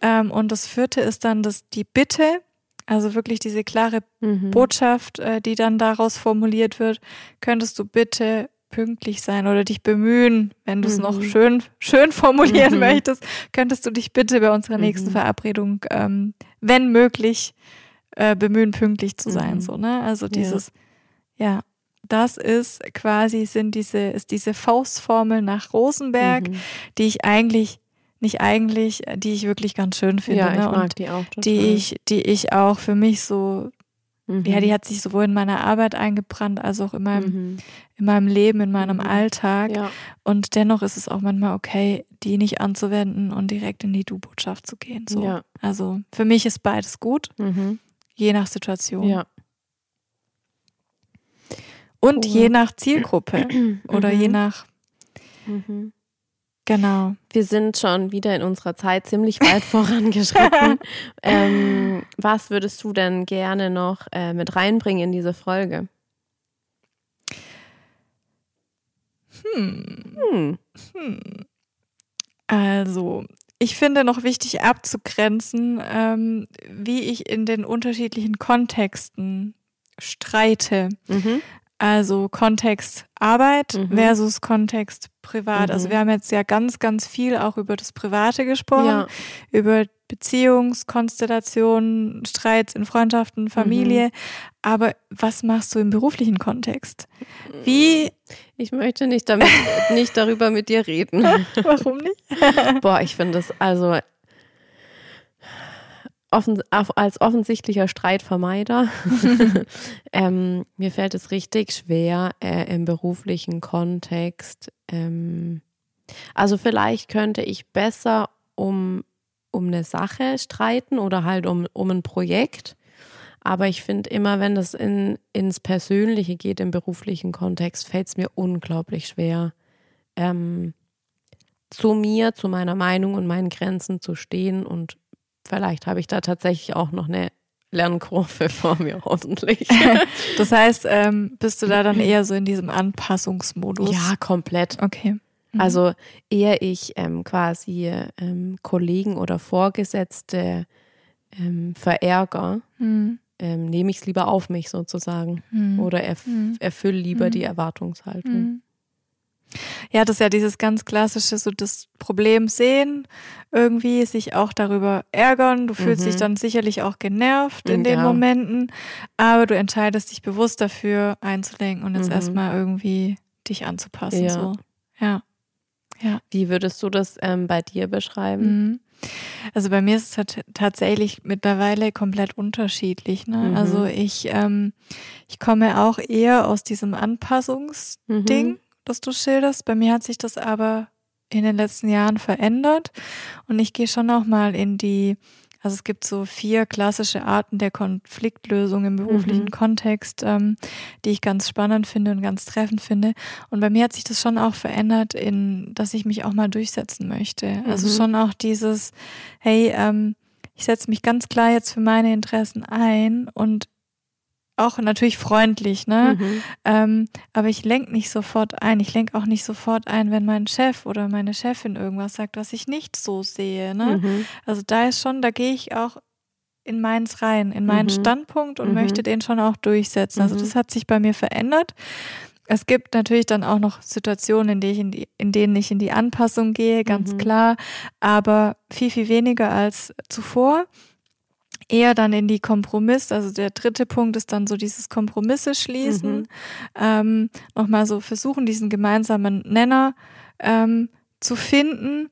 Ähm, und das vierte ist dann das, die Bitte, also wirklich diese klare Mhm. Botschaft, äh, die dann daraus formuliert wird, könntest du bitte pünktlich sein oder dich bemühen, wenn du es Mhm. noch schön, schön formulieren Mhm. möchtest, könntest du dich bitte bei unserer nächsten Mhm. Verabredung, ähm, wenn möglich, äh, bemühen, pünktlich zu sein. Mhm. So, ne? Also dieses, ja. das ist quasi, sind diese, ist diese Faustformel nach Rosenberg, Mhm. die ich eigentlich, nicht eigentlich, die ich wirklich ganz schön finde. Ja, ich ne? mag Und die auch total. die ich, die ich auch für mich so Mhm. ja, die hat sich sowohl in meiner Arbeit eingebrannt, als auch in meinem, Mhm. in meinem Leben, in meinem Mhm. Alltag. Ja. Und dennoch ist es auch manchmal okay, die nicht anzuwenden und direkt in die Du-Botschaft zu gehen. So. Ja. Also für mich ist beides gut, Mhm. Je nach Situation. Ja. Und Cool. je nach Zielgruppe oder je Mhm. nach, Mhm. genau. Wir sind schon wieder in unserer Zeit ziemlich weit vorangeschritten. ähm, was würdest du denn gerne noch äh, mit reinbringen in diese Folge? Hm. Hm. Hm. Also, ich finde noch wichtig abzugrenzen, ähm, wie ich in den unterschiedlichen Kontexten streite. Mhm. Also Kontext Arbeit Mhm. versus Kontext Privat. Also Mhm. wir haben jetzt ja ganz, ganz viel auch über das Private gesprochen, Ja. über Beziehungskonstellationen, Streits in Freundschaften, Mhm. Familie. Aber was machst du im beruflichen Kontext? Wie, Ich möchte nicht, damit, nicht darüber mit dir reden. warum nicht? Boah, ich finde das also offen, als offensichtlicher Streitvermeider. ähm, mir fällt es richtig schwer äh, im beruflichen Kontext. Ähm, also vielleicht könnte ich besser um, um eine Sache streiten oder halt um, um ein Projekt. Aber ich finde immer, wenn das in, ins Persönliche geht, im beruflichen Kontext, fällt es mir unglaublich schwer, ähm, zu mir, zu meiner Meinung und meinen Grenzen zu stehen. Und vielleicht habe ich da tatsächlich auch noch eine Lernkurve vor mir, hoffentlich. das heißt, ähm, bist du da dann eher so in diesem Anpassungsmodus? Ja, komplett. Okay. Mhm. Also eher ich ähm, quasi ähm, Kollegen oder Vorgesetzte ähm, verärger, mhm. Ähm, nehme ich es lieber auf mich sozusagen mhm. oder erf mhm. erfülle lieber die mhm. Erwartungshaltung. Mhm. Ja, das ist ja dieses ganz klassische, so das Problem sehen, irgendwie sich auch darüber ärgern. Du fühlst dich dann sicherlich auch genervt in den ja. Momenten, aber du entscheidest dich bewusst dafür einzulenken und jetzt erstmal irgendwie dich anzupassen. Ja. So. Ja. Ja. Wie würdest du das ähm, bei dir beschreiben? Mhm. Also bei mir ist es tatsächlich mittlerweile komplett unterschiedlich. Ne? Mhm. Also ich, ähm, ich komme auch eher aus diesem Anpassungsding, mhm. das du schilderst. Bei mir hat sich das aber in den letzten Jahren verändert und ich gehe schon auch mal in die also es gibt so vier klassische Arten der Konfliktlösung im beruflichen mhm. Kontext, ähm, die ich ganz spannend finde und ganz treffend finde. Und bei mir hat sich das schon auch verändert, in, dass ich mich auch mal durchsetzen möchte. Also mhm. Also schon auch dieses, hey, ähm, ich setze mich ganz klar jetzt für meine Interessen ein und auch natürlich freundlich, ne? Mhm. Ähm, aber ich lenke nicht sofort ein. Ich lenke auch nicht sofort ein, wenn mein Chef oder meine Chefin irgendwas sagt, was ich nicht so sehe. Ne? Mhm. Also da ist schon, da gehe ich auch in meins rein, in meinen mhm. Standpunkt und mhm. möchte den schon auch durchsetzen. Also mhm. das hat sich bei mir verändert. Es gibt natürlich dann auch noch Situationen, in, die in, die, in denen ich in die Anpassung gehe, ganz mhm. klar, aber viel, viel weniger als zuvor eher dann in die Kompromiss. Also der dritte Punkt ist dann so dieses Kompromisse schließen. Mhm. Ähm, Nochmal so versuchen, diesen gemeinsamen Nenner ähm, zu finden.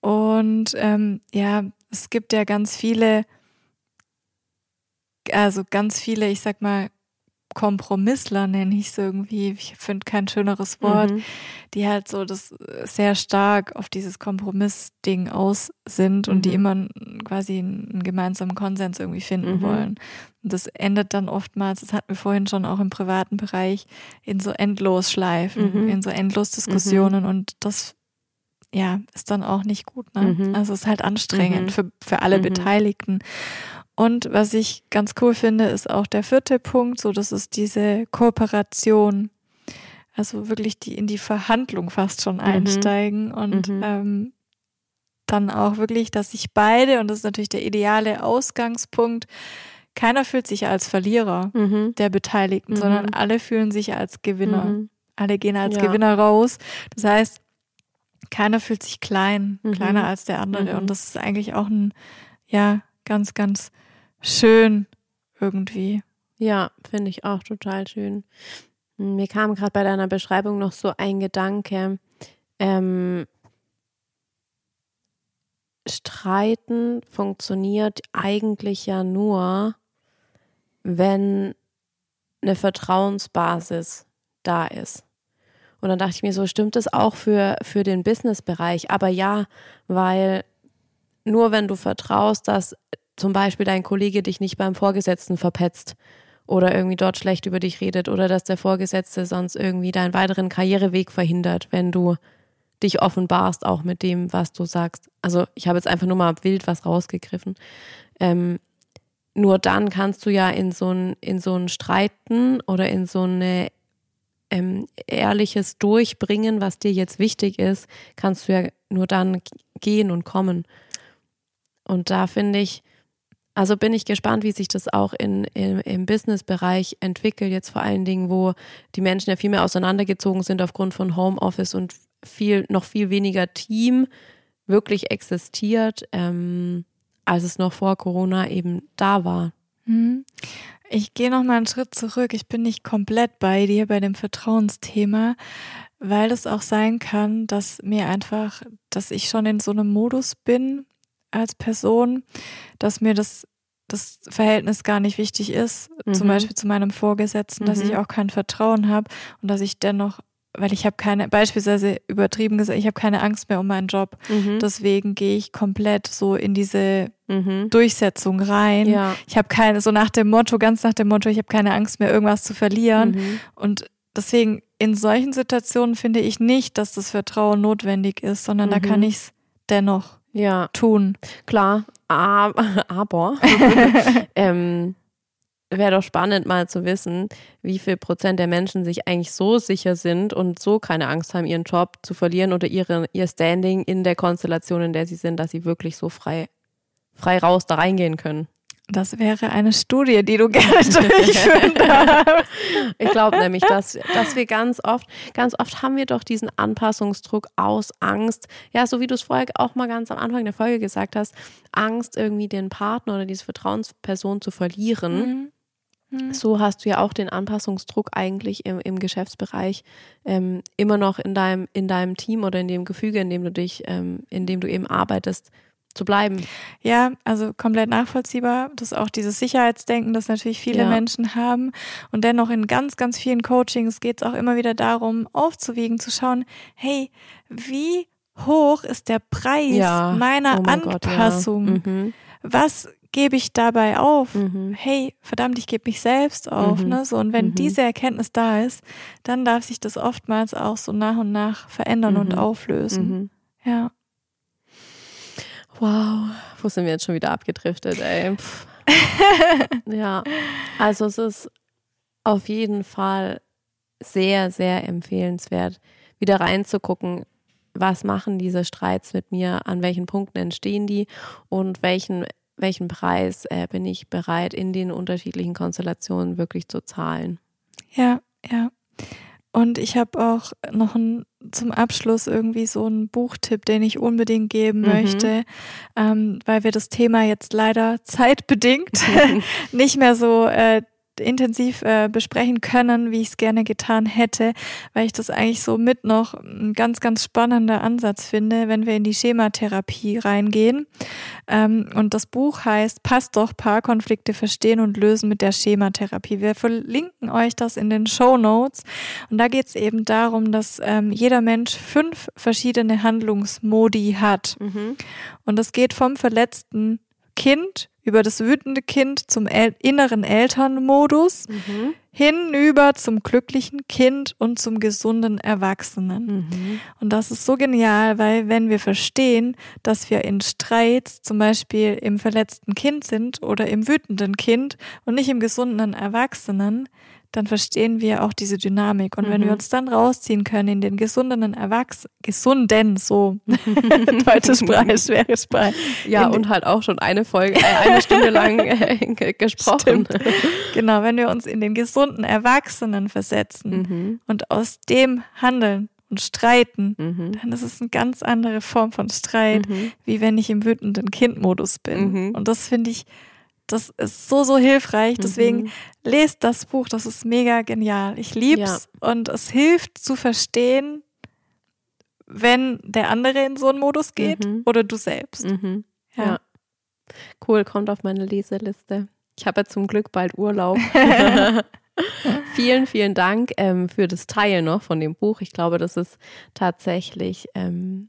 Und ähm, ja, es gibt ja ganz viele, also ganz viele, ich sag mal, Kompromissler nenne ich es irgendwie. Ich finde kein schöneres Wort, mhm. die halt so das sehr stark auf dieses Kompromissding aus sind und mhm. die immer quasi einen gemeinsamen Konsens irgendwie finden mhm. wollen. Und das endet dann oftmals, das hatten wir vorhin schon auch im privaten Bereich, in so Endlosschleifen, mhm. in so Endlosdiskussionen mhm. und das ja, ist dann auch nicht gut. Ne? Mhm. Also es ist halt anstrengend für, für alle Beteiligten. Und was ich ganz cool finde, ist auch der vierte Punkt, so das ist diese Kooperation. Also wirklich die in die Verhandlung fast schon mhm. einsteigen und mhm. ähm, dann auch wirklich, dass sich beide, und das ist natürlich der ideale Ausgangspunkt, keiner fühlt sich als Verlierer mhm. der Beteiligten, sondern mhm. alle fühlen sich als Gewinner. Mhm. Alle gehen als ja. Gewinner raus. Das heißt, keiner fühlt sich klein, kleiner als der andere. Und das ist eigentlich auch ein, ja, ganz, ganz schön irgendwie. Ja, finde ich auch total schön. Mir kam gerade bei deiner Beschreibung noch so ein Gedanke. Ähm, Streiten funktioniert eigentlich ja nur, wenn eine Vertrauensbasis da ist. Und dann dachte ich mir so, stimmt das auch für, für den Businessbereich? Aber ja, weil nur wenn du vertraust, dass zum Beispiel dein Kollege dich nicht beim Vorgesetzten verpetzt oder irgendwie dort schlecht über dich redet oder dass der Vorgesetzte sonst irgendwie deinen weiteren Karriereweg verhindert, wenn du dich offenbarst, auch mit dem, was du sagst. Also ich habe jetzt einfach nur mal wild was rausgegriffen. Ähm, nur dann kannst du ja in so ein, in so Streiten oder in so ein ähm, ehrliches Durchbringen, was dir jetzt wichtig ist, kannst du ja nur dann gehen und kommen. Und da finde ich, also bin ich gespannt, wie sich das auch in, in, im Business-Bereich entwickelt, jetzt vor allen Dingen, wo die Menschen ja viel mehr auseinandergezogen sind aufgrund von Homeoffice und viel, noch viel weniger Team wirklich existiert, ähm, als es noch vor Corona eben da war. Mhm. Ich gehe noch mal einen Schritt zurück. Ich bin nicht komplett bei dir bei dem Vertrauensthema, weil es auch sein kann, dass mir einfach, dass ich schon in so einem Modus bin, als Person, dass mir das, das Verhältnis gar nicht wichtig ist, mhm. zum Beispiel zu meinem Vorgesetzten, mhm. dass ich mhm. auch kein Vertrauen habe und dass ich dennoch weil ich habe keine, beispielsweise übertrieben gesagt, ich habe keine Angst mehr um meinen Job. Mhm. Deswegen gehe ich komplett so in diese mhm. Durchsetzung rein. Ja. Ich habe keine, so nach dem Motto, ganz nach dem Motto, ich habe keine Angst mehr, irgendwas zu verlieren. Mhm. Und deswegen in solchen Situationen finde ich nicht, dass das Vertrauen notwendig ist, sondern da kann mhm. ich es dennoch ja, tun. klar. Aber, aber ähm, wäre doch spannend mal zu wissen, wie viel Prozent der Menschen sich eigentlich so sicher sind und so keine Angst haben, ihren Job zu verlieren oder ihre, ihr Standing in der Konstellation, in der sie sind, dass sie wirklich so frei, frei raus da reingehen können. Das wäre eine Studie, die du gerne durchführen darfst. Ich glaube nämlich, dass, dass wir ganz oft, ganz oft haben wir doch diesen Anpassungsdruck aus Angst. Ja, so wie du es vorher auch mal ganz am Anfang der Folge gesagt hast, Angst, irgendwie den Partner oder diese Vertrauensperson zu verlieren. Mhm. So hast du ja auch den Anpassungsdruck eigentlich im, im Geschäftsbereich ähm, immer noch in deinem, in deinem Team oder in dem Gefüge, in dem du dich, ähm, in dem du eben arbeitest, zu bleiben. Ja, also komplett nachvollziehbar. Das ist auch dieses Sicherheitsdenken, das natürlich viele Ja. Menschen haben. Und dennoch in ganz, ganz vielen Coachings geht es auch immer wieder darum, aufzuwiegen, zu schauen, hey, wie hoch ist der Preis meiner oh mein Gott, ja. Anpassung? Mhm. Was gebe ich dabei auf? Mhm. Hey, verdammt, ich gebe mich selbst auf. Mhm. Ne? So, und wenn Mhm. diese Erkenntnis da ist, dann darf sich das oftmals auch so nach und nach verändern und Mhm. auflösen. Mhm. Ja. Wow, wo sind wir jetzt schon wieder abgedriftet, ey? Ja, also es ist auf jeden Fall sehr, sehr empfehlenswert, wieder reinzugucken, was machen diese Streits mit mir, an welchen Punkten entstehen die und welchen, welchen Preis äh, bin ich bereit, in den unterschiedlichen Konstellationen wirklich zu zahlen. Ja, ja. Und ich habe auch noch ein, zum Abschluss irgendwie so einen Buchtipp, den ich unbedingt geben Mhm. möchte, ähm, weil wir das Thema jetzt leider zeitbedingt nicht mehr so äh, intensiv äh, besprechen können, wie ich es gerne getan hätte, weil ich das eigentlich so mit noch ein ganz, ganz spannender Ansatz finde, wenn wir in die Schematherapie reingehen. Ähm, und das Buch heißt Passt doch Paarkonflikte verstehen und lösen mit der Schematherapie. Wir verlinken euch das in den Show Notes. Und da geht es eben darum, dass ähm, jeder Mensch fünf verschiedene Handlungsmodi hat. Mhm. Und das geht vom verletzten Kind über das wütende Kind zum El inneren Elternmodus Mhm. hinüber zum glücklichen Kind und zum gesunden Erwachsenen. Mhm. Und das ist so genial, weil wenn wir verstehen, dass wir in Streits zum Beispiel im verletzten Kind sind oder im wütenden Kind und nicht im gesunden Erwachsenen, dann verstehen wir auch diese Dynamik. Und wenn Mhm. wir uns dann rausziehen können in den gesunden Erwachsenen, gesunden, so, deutsche Sprache, schwere Sprache. Ja, und halt auch schon eine Folge, äh, eine Stunde lang äh, ge- gesprochen. Genau, wenn wir uns in den gesunden Erwachsenen versetzen Mhm. und aus dem handeln und streiten, Mhm. dann ist es eine ganz andere Form von Streit, Mhm. wie wenn ich im wütenden Kindmodus bin. Mhm. Und das finde ich, das ist so, so hilfreich. Deswegen Mhm. lest das Buch, das ist mega genial. Ich lieb's und es hilft zu verstehen, wenn der andere in so einen Modus geht Mhm. oder du selbst. Mhm. Ja. Ja. Cool, kommt auf meine Leseliste. Ich habe ja zum Glück bald Urlaub. vielen, vielen Dank ähm, für das Teilen noch von dem Buch. Ich glaube, das ist tatsächlich ähm,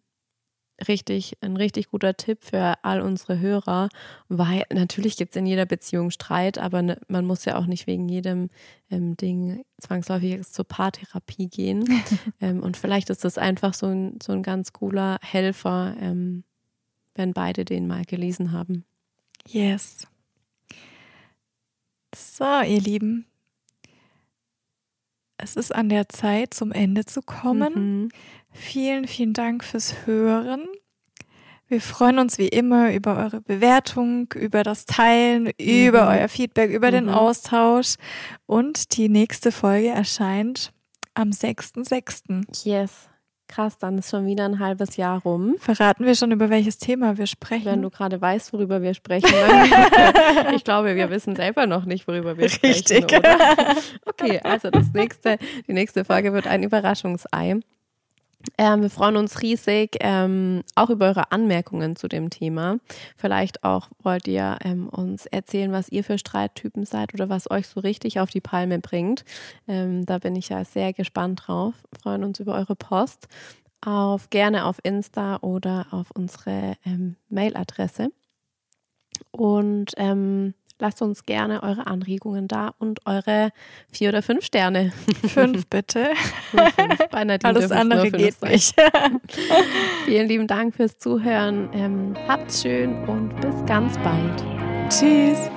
richtig, ein richtig guter Tipp für all unsere Hörer, weil natürlich gibt es in jeder Beziehung Streit, aber ne, man muss ja auch nicht wegen jedem ähm, Ding zwangsläufig zur Paartherapie gehen. ähm, und vielleicht ist das einfach so ein, so ein ganz cooler Helfer, ähm, wenn beide den mal gelesen haben. Yes. So, ihr Lieben. Es ist an der Zeit, zum Ende zu kommen. Mhm. Vielen, vielen Dank fürs Hören. Wir freuen uns wie immer über eure Bewertung, über das Teilen, über euer Feedback, über den Mhm. Austausch. Und die nächste Folge erscheint am 6.6. Yes. Krass, dann ist schon wieder ein halbes Jahr rum. Verraten wir schon, über welches Thema wir sprechen? Wenn du gerade weißt, worüber wir sprechen. Ich glaube, wir wissen selber noch nicht, worüber wir sprechen. Richtig. Okay, also das nächste, die nächste Folge wird ein Überraschungsei. Ähm, wir freuen uns riesig ähm, auch über eure Anmerkungen zu dem Thema. Vielleicht auch wollt ihr ähm, uns erzählen, was ihr für Streittypen seid oder was euch so richtig auf die Palme bringt. Ähm, da bin ich ja sehr gespannt drauf. Freuen uns über eure Post. Auf, gerne auf Insta oder auf unsere ähm, Mailadresse. Und ähm, lasst uns gerne eure Anregungen da und eure vier oder fünf Sterne. Fünf bitte. fünf. Bei Nadine Alles andere geht sein. nicht. Vielen lieben Dank fürs Zuhören. Ähm, habt's schön und bis ganz bald. Tschüss.